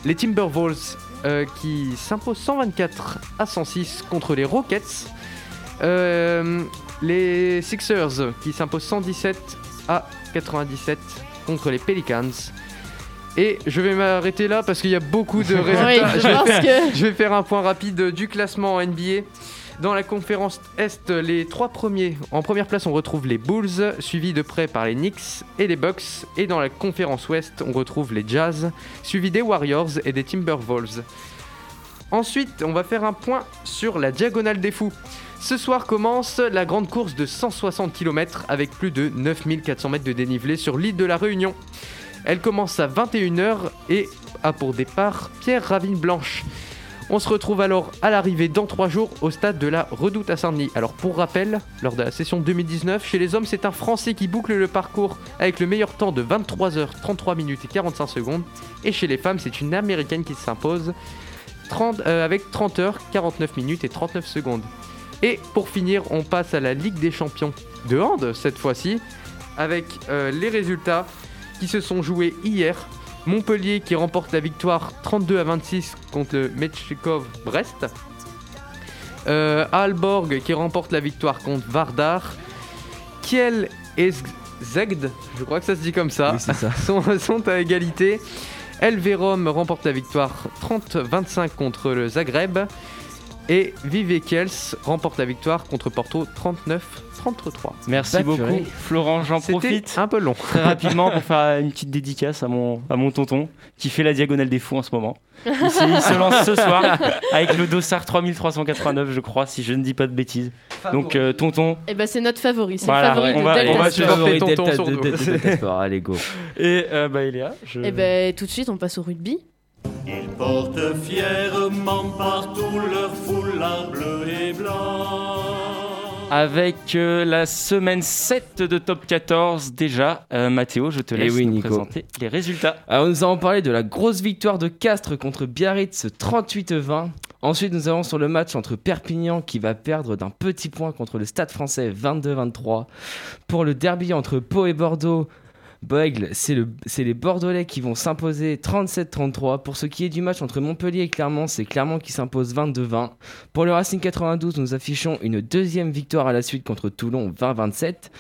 Les Timberwolves euh, qui s'imposent 124 à 106 contre les Rockets. Euh, les Sixers qui s'imposent 117 à 97 contre les Pelicans. Et je vais m'arrêter là parce qu'il y a beaucoup de résultats. je vais que- je vais faire un point rapide du classement en NBA. Dans la conférence Est, les trois premiers, en première place, on retrouve les Bulls, suivis de près par les Knicks et les Bucks. Et dans la conférence Ouest, on retrouve les Jazz, suivis des Warriors et des Timberwolves. Ensuite, on va faire un point sur la diagonale des fous. Ce soir commence la grande course de 160 km avec plus de 9400 mètres de dénivelé sur l'île de la Réunion. Elle commence à 21h et a pour départ Pierre Ravine Blanche. On se retrouve alors à l'arrivée dans 3 jours au stade de la Redoute à Saint-Denis. Alors pour rappel, lors de la session 2019, chez les hommes, c'est un Français qui boucle le parcours avec le meilleur temps de 23h 33 minutes et 45 secondes. Et chez les femmes, c'est une Américaine qui s'impose 30, euh, avec 30h 49 minutes et 39 secondes. Et pour finir, on passe à la Ligue des Champions de hand cette fois-ci, avec euh, les résultats qui se sont joués hier. Montpellier qui remporte la victoire 32 à 26 contre le Metchikov Brest. Euh, Aalborg qui remporte la victoire contre Vardar. Kiel et Zegd, je crois que ça se dit comme ça, Oui, c'est ça. sont, sont à égalité. Elverum remporte la victoire 30-25 contre le Zagreb. Et Vive Kiels remporte la victoire contre Porto 39-33. Merci Bah, beaucoup, purée. Florent. J'en C'était profite un peu long. très rapidement pour faire une petite dédicace à mon, à mon tonton qui fait la diagonale des fous en ce moment. Il, se lance ce soir avec le dossard 3389, je crois, si je ne dis pas de bêtises. Donc, euh, tonton. Et ben c'est notre favori, c'est Voilà, le favori on de va- Delta on va Sport. supporter tonton Delta- sur de- de- de-. Allez, go. Et euh, bah, Eléa, je... Et ben tout de suite on passe au rugby. Ils portent fièrement partout leur foulard bleu et blanc. Avec euh, la semaine 7 de top 14 déjà, euh, Mathéo, je te Eh laisse oui, nous présenter les résultats. Alors nous allons parler de la grosse victoire de Castres contre Biarritz 38-20. Ensuite nous allons sur le match entre Perpignan qui va perdre d'un petit point contre le Stade français 22-23. Pour le derby entre Pau et Bordeaux, Boegle, c'est le- les Bordelais qui vont s'imposer 37-33. Pour ce qui est du match entre Montpellier et Clermont, c'est Clermont qui s'impose 22-20. Pour le Racing 92, nous affichons une deuxième victoire à la suite contre Toulon 20-27.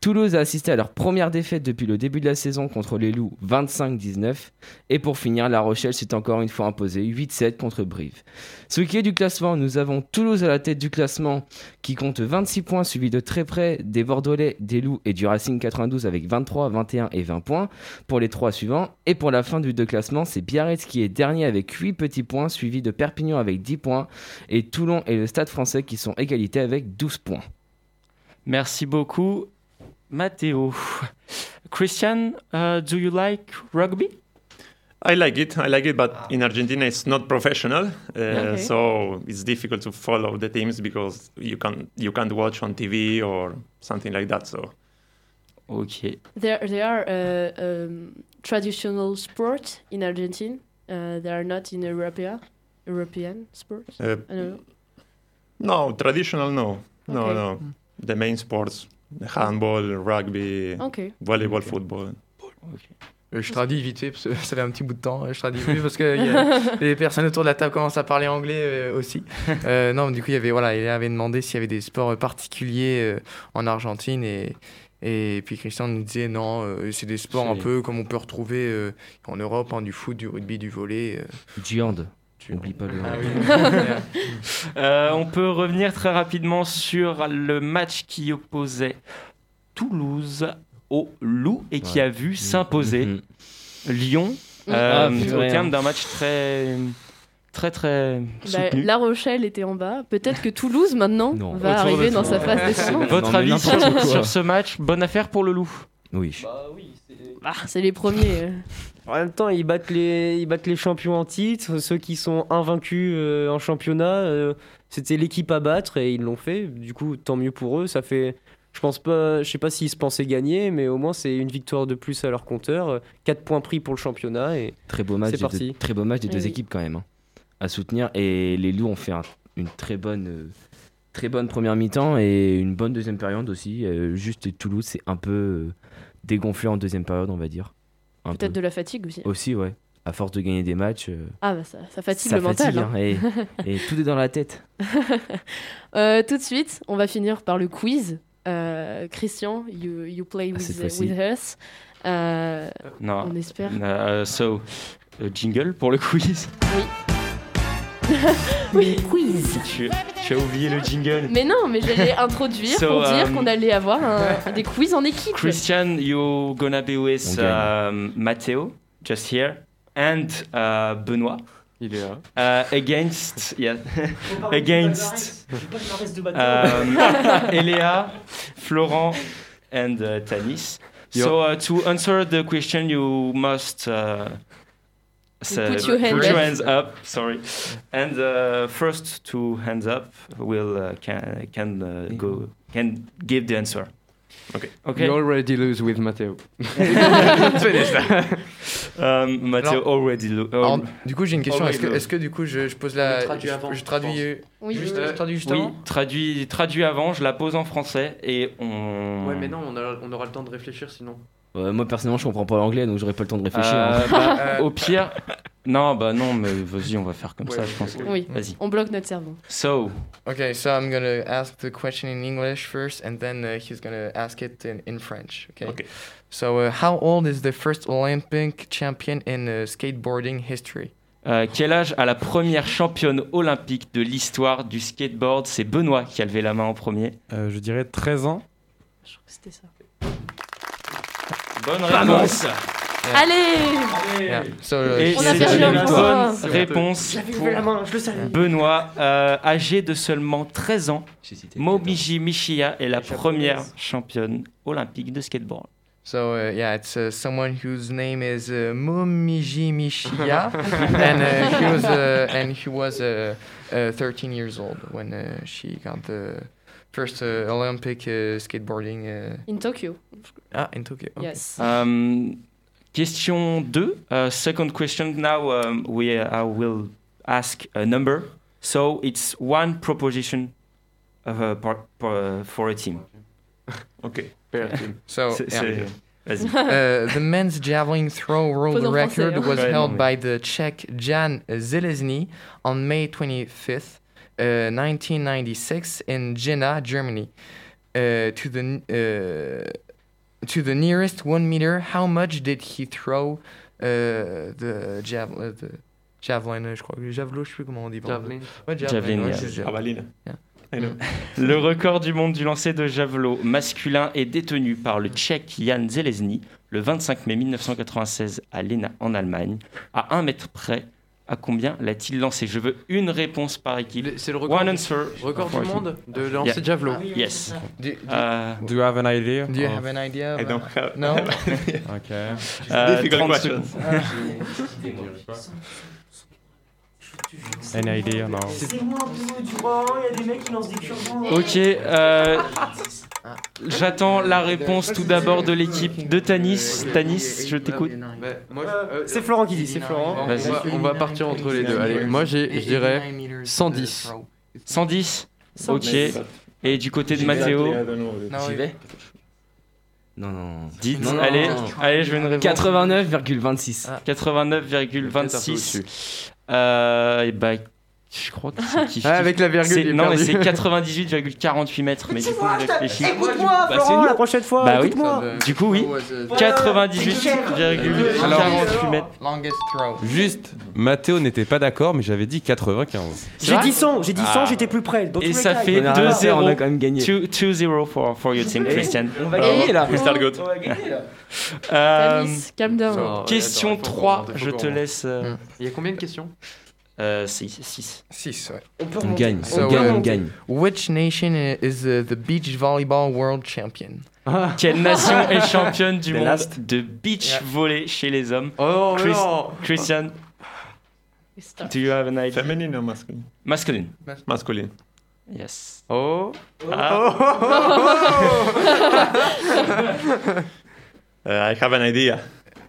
Toulouse a assisté à leur première défaite depuis le début de la saison contre les Loups 25-19. Et pour finir, La Rochelle s'est encore une fois imposée 8-7 contre Brive. Ce qui est du classement, nous avons Toulouse à la tête du classement qui compte 26 points, suivi de très près des Bordelais, des Loups et du Racing 92 avec 23, 21 et 20 points pour les trois suivants. Et pour la fin du deux classement, c'est Biarritz qui est dernier avec 8 petits points, suivi de Perpignan avec 10 points et Toulon et le Stade français qui sont égalité avec 12 points. Merci beaucoup, Matteo. Christian, uh, do you like rugby? I like it. I like it, but in Argentina it's not professional, uh, Okay. so it's difficult to follow the teams because you can you can't watch on TV or something like that. So Okay. There, there are uh, um, traditional sports in Argentina. Uh, they are not in European, European sports. Uh, no traditional, no, no, Okay. no. The main sports: handball, rugby, Okay. volleyball, football. Euh, Je traduis vite fait, parce que ça fait un petit bout de temps. euh, Je traduis vite parce que il y a- les personnes autour de la table commencent à parler anglais euh, aussi. Euh, non, du coup, il y avait, voilà, il avait demandé s'il y avait des sports particuliers euh, en Argentine et, et puis Christian nous disait non, euh, c'est des sports un peu comme on peut retrouver euh, en Europe, hein, du foot, du rugby, du volley. euh. Du hand. N'oublie pas le Ah oui. Euh, on peut revenir très rapidement sur le match qui opposait Toulouse au Loup et qui Ouais. a vu s'imposer Mhm. Lyon Ah, au terme hein. d'un match très très très Bah, la Rochelle était en bas. Peut-être que Toulouse maintenant Non. va Autour de arriver dans sa phase descendante. Votre avis sur, ce match Bonne affaire pour le Loup. Oui. Ah, c'est les premiers. En même temps, ils battent les, ils battent les champions en titre, ceux qui sont invaincus euh, en championnat. euh, C'était l'équipe à battre et ils l'ont fait. Du coup, tant mieux pour eux. Ça fait, je pense pas, je sais pas s'ils se pensaient gagner, mais au moins c'est une victoire de plus à leur compteur. 4 points pris pour le championnat et Très beau match, C'est des deux, parti. très beau match des Oui, deux oui. équipes quand même hein, à soutenir. Et les Loups ont fait un- une très bonne, euh, très bonne première mi-temps et une bonne deuxième période aussi. Euh, juste Toulouse c'est un peu euh, dégonflé en deuxième période, on va dire. Peut-être peu. de la fatigue aussi. Aussi, ouais. À force de gagner des matchs, Ah, bah ça, ça fatigue ça le mental. fatigue, hein. hein, et, et tout est dans la tête. Euh, tout de suite, on va finir par le quiz. Euh, Christian, you, you play Ah, cette with, us. Euh, Non. On espère. Euh, so, jingle pour le quiz. Oui. quiz. Tu, tu as oublié le jingle. Mais non, mais j'allais introduire So, pour dire um, qu'on allait avoir un- des quiz en équipe. Christian, you're gonna be with um, Matteo, just here, and uh, Benoît. Il est là. Uh, against, yeah, against um, Eléa, Florent, and uh, Tanis. So uh, to answer the question, you must say- put your hand up. hands up. Sorry, and uh, first two hands up will uh, can can uh, go can give the answer. Okay. Okay. You already lose with Matteo. Let's finish that. Um, Matteo Alors- already. Lo- Alors, oh, du coup, j'ai une question. Est-ce que, est-ce que du coup, je, je pose la. Traduit je, avant, je je traduis. euh, Oui, juste, euh, je traduis juste Oui, avant traduit, traduit avant, je la pose en français et on. Ouais, mais non, on, a- on aura le temps de réfléchir sinon. Euh, moi personnellement, je comprends pas l'anglais, donc j'aurais pas le temps de réfléchir. Euh, hein. bah, Euh, au pire, non, bah non, mais vas-y, on va faire comme Ouais, ça, je pense. Oui, Vas-y. on bloque notre cerveau. So, Okay, so I'm gonna ask the question in English first, and then uh, he's gonna ask it in, in French. Okay? Okay. So, uh, how old is the first Olympic champion in uh, skateboarding history? euh, quel âge a la première championne olympique de l'histoire du skateboard? C'est Benoît qui a levé la main en premier. Euh, je dirais 13 ans. Je crois que c'était ça. Bonne Vamos réponse. Allez Yeah. So, uh, Et On a perdu une bonne réponse pour la main, je le savais. Benoît, euh, âgé de seulement 13 ans. Momiji Mishiya est la première championne olympique de skateboard. so uh, yeah, it's uh, someone whose name is uh, Momiji Mishiya, and uh, he was uh, and he was uh, uh, 13 years old when uh, she got the first uh, Olympic uh, skateboarding uh, In Tokyo. ah in Tokyo. Okay. Yes. Um, question 2. Uh, second question. Now um, we uh, I will ask a number. So it's one proposition of a par- par- for a team. Okay. Per team. So C'est- yeah. c'est- Vas-y. Uh, the men's javelin throw world Pose français, record hein. was held by the Czech Jan Zelezny on May 25th, uh, 1996, in Jena, Germany. Uh, to the uh, to the nearest one meter, how much did he throw uh, the javelin? the javelin, je crois. Javelot, je sais plus comment on dit. Javelin. Ouais, Javelin, yeah. javelin. Yeah. I know. Le record du monde du lancer de javelot masculin est détenu par le Tchèque Jan Zelezny le 25 mai 1996 à Lena en Allemagne. À un mètre près, à combien l'a-t-il lancé? Je veux une réponse par équipe. C'est le record, One answer. record du monde de lancer Yeah. de javelot. Yes. Do, do, Euh, Do you have an idea? do you have an idea? I don't have. No? Ok. euh, Difficult 30 questions. secondes. Any idea? No. C'est moi du rang, il y a des mecs qui lancent des cure Ok, euh, j'attends la réponse tout d'abord de l'équipe de Tanis. Tanis, je t'écoute. C'est Florent qui dit, c'est Florent. on, va, on va partir entre les deux. Allez, moi j'ai, je dirais 110. 110 Ok. 110. Et du côté de Mathéo Non, J'y vais Non, non. Dites, Non, non, allez, non. allez, je veux une réponse. 89,26. Ah. 89,26. Euh, et bah, je crois que c'est. Ah, avec la virgule, Non, mais c'est 98,48 mètres. Mais du coup, je réfléchis. Écoute-moi, Bah, c'est Florent, la prochaine fois, Bah oui. écoute-moi. Du coup, oui. Ouais, c'est- 98,48 mètres. Longest throw. Juste, Mathéo n'était pas d'accord, mais j'avais dit 95. J'ai dit 100, j'ai dit 100, Ah. j'étais plus près. Dans Et tous ça cas, fait il y en a un. 2-0. On a quand même gagné. 2-0 for, for your team, Christian. On va gagner là. Crystal Goat. On va gagner là. Euh, calm down. Question attends, il faut 3, remonter, je te laisse. euh, Il y a combien de questions? Euh, 6. 6, ouais. On peut On remonter. gagne, on gagne, uh, on gagne. Which nation is uh, the beach volleyball world champion? Quelle nation est championne du The monde last. de beach Yeah. volley chez les hommes? Oh Chris- non Christian, do you have an idea? Feminine or masculine? Masculine. Masculine. Yes. Oh Ah. Uh, I have an idea.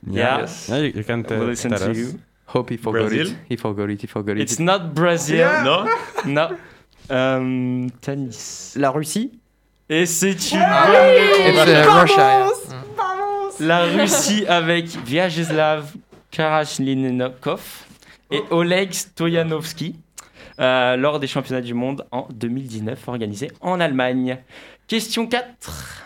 Yeah. Yes. Yeah, you, you can We'll tell, listen tell to us. you. Hope he forgot Brazil? it. He forgot it, he forgot it. It's not Brazil. No? No. Euh, Tanis. La Russie? Et c'est une bonne Russia. La Russie avec Vyacheslav Karachlinikov et Oleg Stoyanovski euh, lors des championnats du monde en 2019 organisés en Allemagne. Question 4.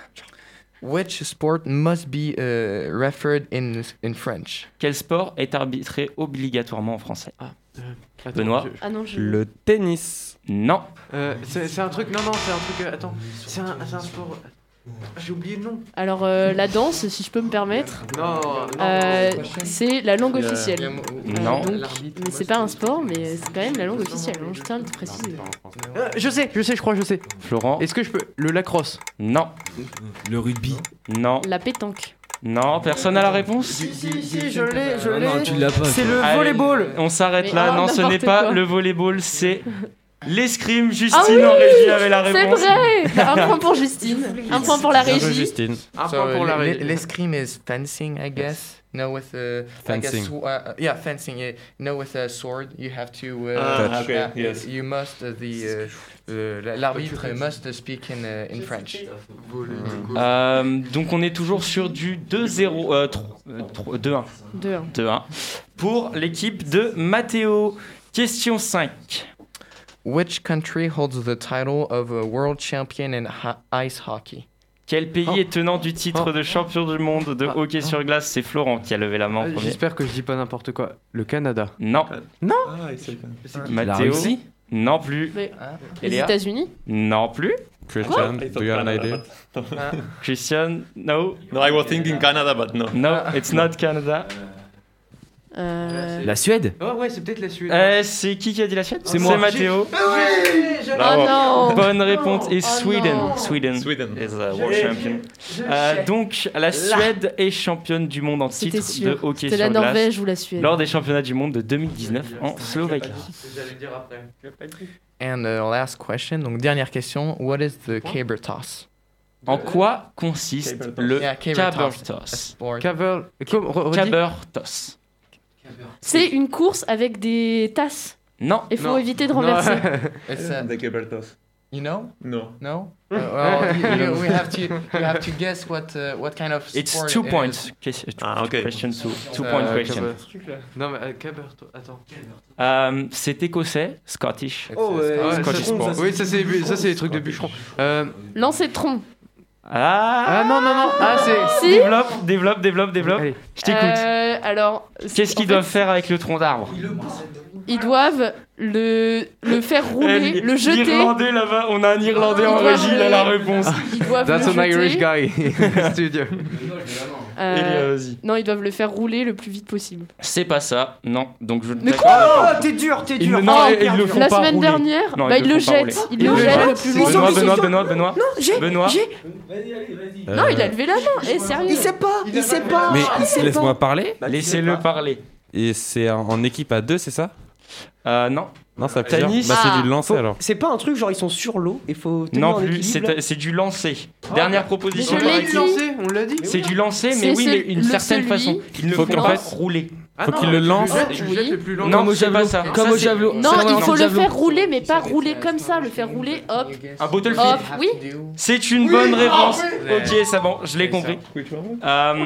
Which sport must be uh, referred in in French? Quel sport est arbitré obligatoirement en français? Attends, Benoît? je- Ah non, je. Le tennis. Non. Euh, c'est un truc. Non, non, c'est un truc. euh, attends. C'est un, c'est un sport. J'ai oublié le nom. Alors, euh, la danse, si je peux me permettre, Non, non. euh, c'est la langue officielle. Euh, Non. donc, mais c'est pas un sport, mais c'est quand même la langue officielle. hein, je tiens à le préciser. Euh, je sais, je sais, je crois, je sais. Florent Est-ce que je peux. Le lacrosse Non. Le rugby. Non. La pétanque. Non. Personne n'a la réponse Si, si, si, je l'ai, je Ah non, l'ai. tu l'as pas. C'est le Allez, volleyball. On s'arrête là. non, ce n'est pas quoi. le volleyball, c'est l'escrime. Justine Ah oui en régie avait la C'est réponse. vrai Un point pour Justine, un point pour la régie. Justine. Un So, point pour la régie. L'escrime is fencing, I guess. No, with a a Fencing. sw- uh, yeah, fencing. Yeah. No, with a sword, you have to. Uh, Ah, okay, uh, yes. You must. Uh, the uh, uh, l'arbitre must speak in uh, in French. Euh, donc on est toujours sur du 2-0, euh, tro- euh, tro- 2-1. 2-1. 2-1 pour l'équipe de Matteo. Question 5. Which country holds the title of a world champion in ha- ice hockey? Quel pays Oh. est tenant du titre Oh. de champion du monde de Ah. hockey sur glace? C'est Florent qui a levé la main en Euh, premier. J'espère que je dis pas n'importe quoi. Le Canada. Non. Ah, okay. La Mathéo Non plus. Mais- Hein? Les Eléa États-Unis Non plus. Christian, do you have an Canada, idea? but- Christian No. No, I was thinking Canada, but no. No, it's not Canada. Euh, La Suède Oh ouais, c'est peut-être la Suède. Euh, c'est qui qui a dit la Suède C'est moi. Mathéo. Oh Bravo. non Bonne réponse. Et Oh Sweden. non. Sweden. Sweden. is a world champion. Euh, donc, la Suède est championne du monde en titre de hockey C'était sur la glace Norvège ou la Suède. lors des championnats du monde de 2019 en Slovaquie. J'allais dire après. And uh, last question. Donc dernière question. What is the caber toss? En quoi consiste le Yeah, toss. Caber toss. C'est une course avec des tasses. Non. Il faut Non. éviter de renverser. It's a- The Kebertos. You know? No? No? Uh, well, you, you, we have to you have to guess what uh, what kind of It's sport two it points. Ah, ok. question two, two Euh, point Euh, question. Caber- Non, mais euh, Caberto, attends. Euh, c'est écossais, Scottish. Oh, ouais, Scottish sport. Oui, ça c'est ça c'est les trucs de bûcheron. Euh, Lancer de tronc. Ah, ah non non non, ah c'est Si Développe, développe, développe, développe. Allez. Je t'écoute. Euh, alors, Qu'est-ce qu'ils fait, doivent faire avec le tronc d'arbre? Ils doivent le, le faire rouler, Eh, le jeter. L'Irlandais là-bas, on a un Irlandais en Ils régie, il a la réponse. Ils doivent That's le an Irish guy. Studio. Euh, Elia, vas-y. non, ils doivent le faire rouler le plus vite possible. C'est pas ça, non. Donc je Mais d'accord. Oh, t'es dur, t'es Ils dur. ne- non, Oh, ils- ils le font La pas semaine rouler. dernière, Non, bah, ils il le le font pas jette. rouler. Il le jette le plus Ils sont- Benoît, ils Benoît, Benoît, Benoît. Non, j'ai, Benoît. j'ai. Non, il a levé la main. Eh, sérieux. Il sait pas, il sait pas. Mais laisse-moi parler. Laissez-le parler. Et c'est en équipe à deux, c'est ça? Euh, non. Non, ça. Tennis. Bah, c'est Ah. du lancer Faut- alors. C'est pas un truc genre ils sont sur l'eau et faut tenir Non en plus, équilibre, là c'est c'est du lancer. Dernière proposition. je par l'ai dit. lancé, on l'a dit. C'est du lancer, C'est mais oui, mais celui- une le certaine celui- façon. Ils ne Faut font qu'en pas fait- rouler. Faut qu'il le lance. Tu jettes, tu jettes le plus loin. Non, Comme au javelot. ça. Comme Ça, au javelot. Non, il faut au le faire rouler, mais pas rouler comme ça. Le faire rouler, hop, Un battlefield. hop. Oui. C'est une bonne réponse. Ok, c'est bon, je l'ai compris. Euh,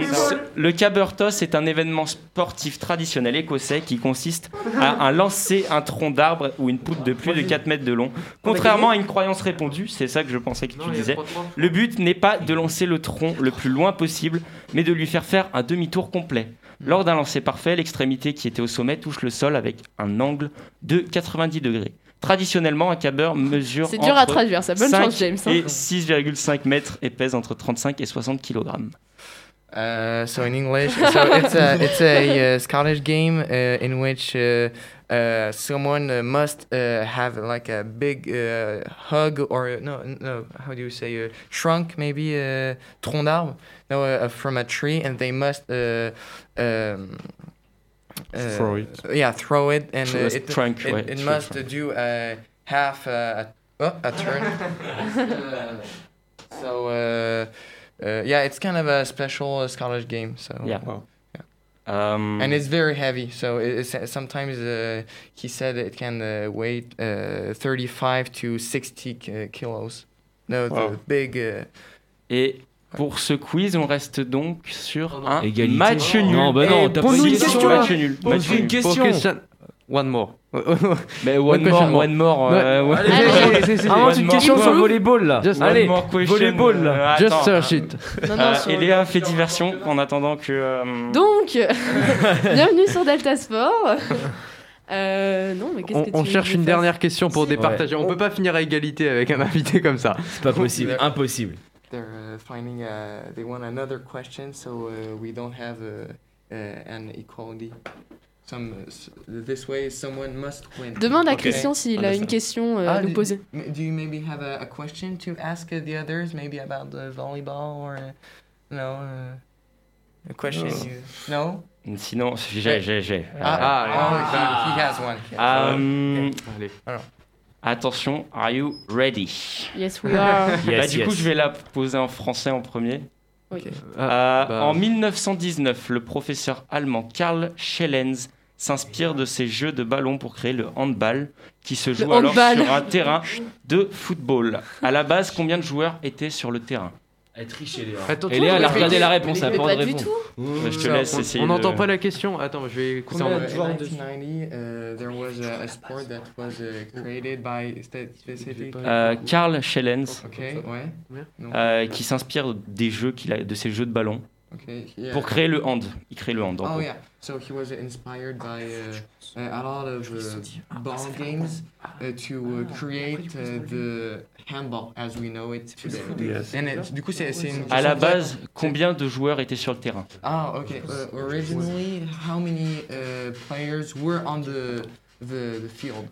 le cabertos est un événement sportif traditionnel écossais qui consiste à un lancer un tronc d'arbre ou une poutre de plus de 4 mètres de long. Contrairement à une croyance répandue, c'est ça que je pensais que tu disais. Le but n'est pas de lancer le tronc le plus loin possible, mais de lui faire faire un demi-tour complet. Lors d'un lancer parfait, l'extrémité qui était au sommet touche le sol avec un angle de 90 degrés. Traditionnellement, un caber mesure C'est dur à entre traduire, ça. Bonne 5 chance, James. hein. et 6,5 mètres et pèse entre 35 et 60 kg. Uh, so in English, so it's a it's a uh, Scottish game uh, in which uh, uh, someone uh, must uh, have like a big uh, hug or no no how do you say uh, trunk maybe uh, tronc d'arbre? No uh, from a tree and they must uh, um, uh, Throw it. yeah throw it and Throw uh, it, trunk, it, ouais, it must trunk. do a half uh, a, oh, a turn so uh, uh, yeah, it's kind of a special uh, Scottish game. So Yeah. Wow. Um, and it's very heavy. So it, it's sometimes uh, he said it can uh, weigh uh, 35 to 60 ki- kilos. No, Wow. the big. Uh, Et pour ce quiz, on reste donc sur un Égalité. match nul. Non, bah non, t'as pose pas une une question. question. Match nul. Pose Match une nul. question. Pour Christian- One more. Mais One one, question more, more. one more. euh, Ouais. ouais. Allez, allez, Invente one une question sur volleyball là. Just Allez, more question. volleyball là. Euh, Just search it. Non, non, Euh, sur- Eléa fait diversion en attendant que. euh, Donc, bienvenue sur Delta Sport. Euh, non, mais qu'est-ce On, que tu on cherche une dernière question pour Si. départager. On peut pas finir à égalité avec un invité comme ça. C'est pas possible, impossible. They're uh, finding uh, they want another question, so uh, we don't have uh, uh, an equality. Some s- this way, someone must win. Demande à Okay. Christian s'il a une question euh, Ah, à nous do- poser. m- Do you maybe have a, a question to ask uh, the others, maybe about the volleyball or uh, no uh, a question? No. You, no. Sinon, j'ai, j'ai, j'ai. Ah, Ah, oh, he, he has one. Euh, Allez. Alors. Attention, are you ready? Yes, we are. Bah, Yes, Du coup, je vais la poser en français en premier. Oui. Euh, bah. En 1919, le professeur allemand Karl Schellens s'inspire de ces jeux de ballon pour créer le handball, qui se joue alors sur un terrain de football. À la base, combien de joueurs étaient sur le terrain? Elle triche, Léa. Attends, Et Léa, elle a mais- regardé la réponse, elle a pas de du réponse. tout. Euh, Je te Ça, laisse on- essayer. On n'entend de- pas la question. Attends, je vais écouter en mode. in 1990, uh, there was a, a sport that was uh, created by specific. Euh, Karl Schellens, Okay, ouais. Euh, qui s'inspire des jeux qu'il a, de ces jeux de ballon Okay, yeah. pour créer le hand. Il crée le hand. en Oh gros. yeah. So he was inspired by uh, uh, a lot of uh, ball games uh, to uh, create uh, the handball as we know it today. Yes. And it, du coup, c'est une. À la base, combien de joueurs étaient sur le terrain? Ah, okay. Uh, originally, how many uh, players were on the the, the field?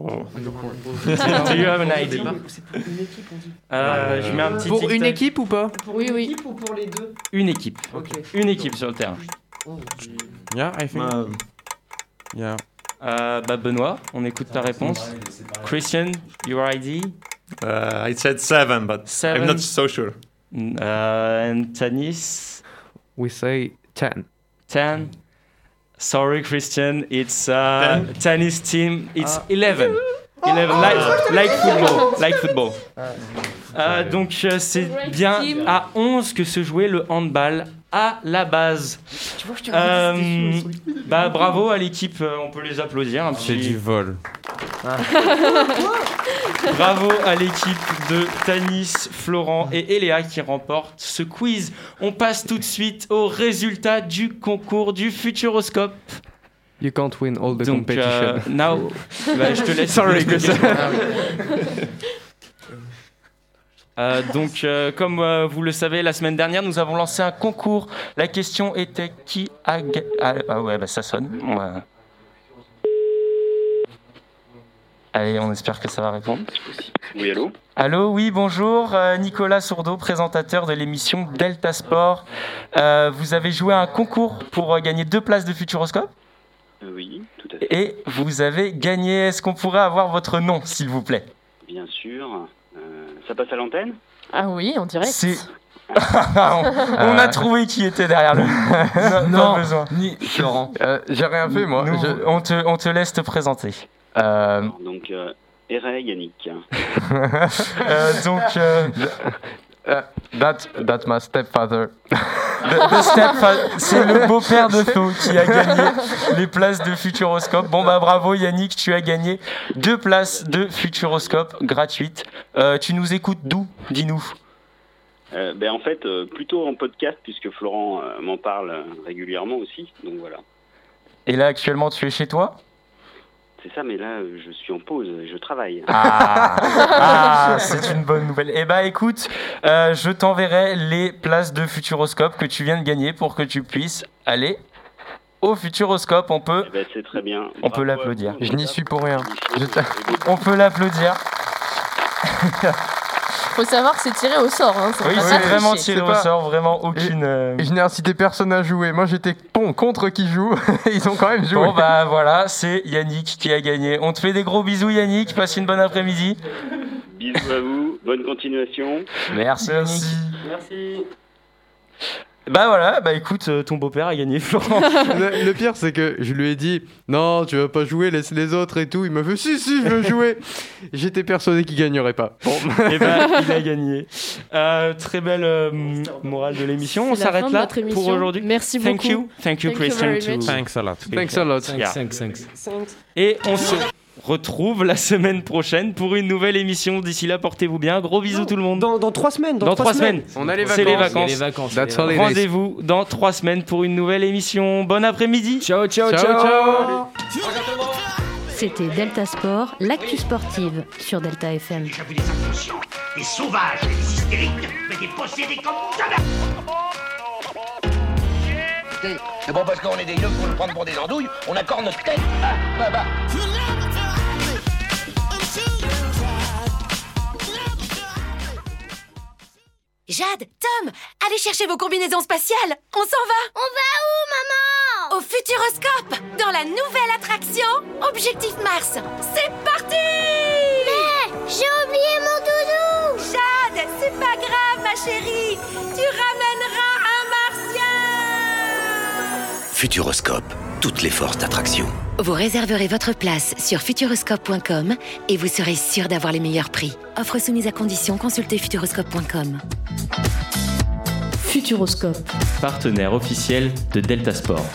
Wow. Court. Do you have an idea? Euh, Je mets un petit Pour une équipe ou pas Oui, oui. ou pour les deux Une équipe. Une équipe sur le terrain. Yeah, I think. Um, Yeah. Euh, bah Benoît, on écoute ta réponse. Christian, your ID. uh, I said seven, but Seven. I'm not so sure. Euh, and Tanis, We say 10. 10. Sorry, Christian, it's uh, Tanis team. It's 11. Eleven, like, like football. Like football. Euh, donc euh, c'est bien à 11 que se jouait le handball à la base. Euh, bah, bravo à l'équipe, euh, on peut les applaudir. un C'est petit- du vol. Bravo à l'équipe de Tanis, Florent et Eléa qui remportent ce quiz. On passe tout de suite aux résultats du concours du Futuroscope. You can't win all the Donc, competition. euh, now, bah, je te laisse. Sorry, que ça- Euh, donc, euh, comme euh, vous le savez, la semaine dernière, nous avons lancé un concours. La question était qui a ah, ah ouais, bah, ça sonne. Allez, on espère que ça va répondre. Oui, allô? Allô, oui, bonjour. Nicolas Sourdeau, présentateur de l'émission Delta Sport. Vous avez joué à un concours pour gagner deux places de Futuroscope? Oui, tout à fait. et vous avez gagné. Est-ce qu'on pourrait avoir votre nom, s'il vous plaît? Bien sûr. Euh, ça passe à l'antenne Ah oui, en direct. C'est. on, on a trouvé qui était derrière le. non, Non, pas besoin. Ni Florent. Euh, J'ai rien fait, moi. Nous, Je- on, te, on te laisse te présenter. Euh, Donc, euh, Eray Yannick. euh, donc. Euh, Uh, that, that's my stepfather. C'est le beau-père de Flo qui a gagné les places de Futuroscope. Bon bah bravo Yannick, tu as gagné deux places de Futuroscope gratuites. Euh, tu nous écoutes d'où Dis-nous. Euh, ben, en fait, euh, plutôt en podcast, puisque Florent euh, m'en parle régulièrement aussi. Donc voilà. Et là actuellement tu es chez toi? C'est ça, mais là, euh, je suis en pause, je travaille. Ah, Ah, c'est une bonne nouvelle. Eh bah écoute, euh, je t'enverrai les places de Futuroscope que tu viens de gagner pour que tu puisses aller au Futuroscope. On peut, Eh ben, c'est très bien. on peut l'applaudir. Je n'y suis pour rien. Je On peut l'applaudir. Faut savoir que c'est tiré au sort. Hein. Oui, c'est vraiment tiré au sort, vraiment aucune. euh, Et je n'ai incité personne à jouer. Moi, j'étais bon contre qui joue. Ils ont quand même joué. Bon bah voilà, c'est Yannick qui a gagné. On te fait des gros bisous Yannick, passe une bonne après-midi. Bisous à vous, bonne continuation. Merci. Merci. Bah voilà, bah écoute, euh, ton beau-père a gagné Florent. le, le pire, c'est que je lui ai dit non, tu vas pas jouer, laisse les autres et tout. Il m'a fait si, si, je veux jouer. J'étais persuadé qu'il gagnerait pas. Bon. Et bah il a gagné. Euh, très belle euh, morale de l'émission. On s'arrête là pour aujourd'hui. Merci Thank beaucoup. you, thank you Thank you to- much. Thanks a lot. Thanks a lot. Yeah. Thanks, thanks. Et on se retrouve la semaine prochaine pour une nouvelle émission. D'ici là, portez-vous bien. Gros bisous tout le monde. Dans, dans trois semaines. Dans, Dans trois semaines. On a les C'est les vacances. vacances. Les vacances. Rendez-vous dans trois semaines pour une nouvelle émission. Bon après-midi. Ciao, ciao, Ciao, ciao. ciao. C'était Delta Sport, l'actu sportive sur Delta FM. J'ai vu des inconscients, des sauvages, des hystériques, mais des possédés comme jamais C'est bon parce qu'on est des yeux pour nous prendre pour des andouilles, on accorde notre tête. Ah, bah, bah. Jade, Tom, allez chercher vos combinaisons spatiales. On s'en va. On va où, maman? Au Futuroscope, dans la nouvelle attraction Objectif Mars. C'est parti Mais j'ai oublié mon doudou Jade, c'est pas grave, ma chérie. Tu ramèneras un. Futuroscope, toutes les forces d'attraction. Vous réserverez votre place sur futuroscope.com et vous serez sûr d'avoir les meilleurs prix. Offre soumise à condition, consultez futuroscope.com. Futuroscope. Partenaire officiel de Delta Sport.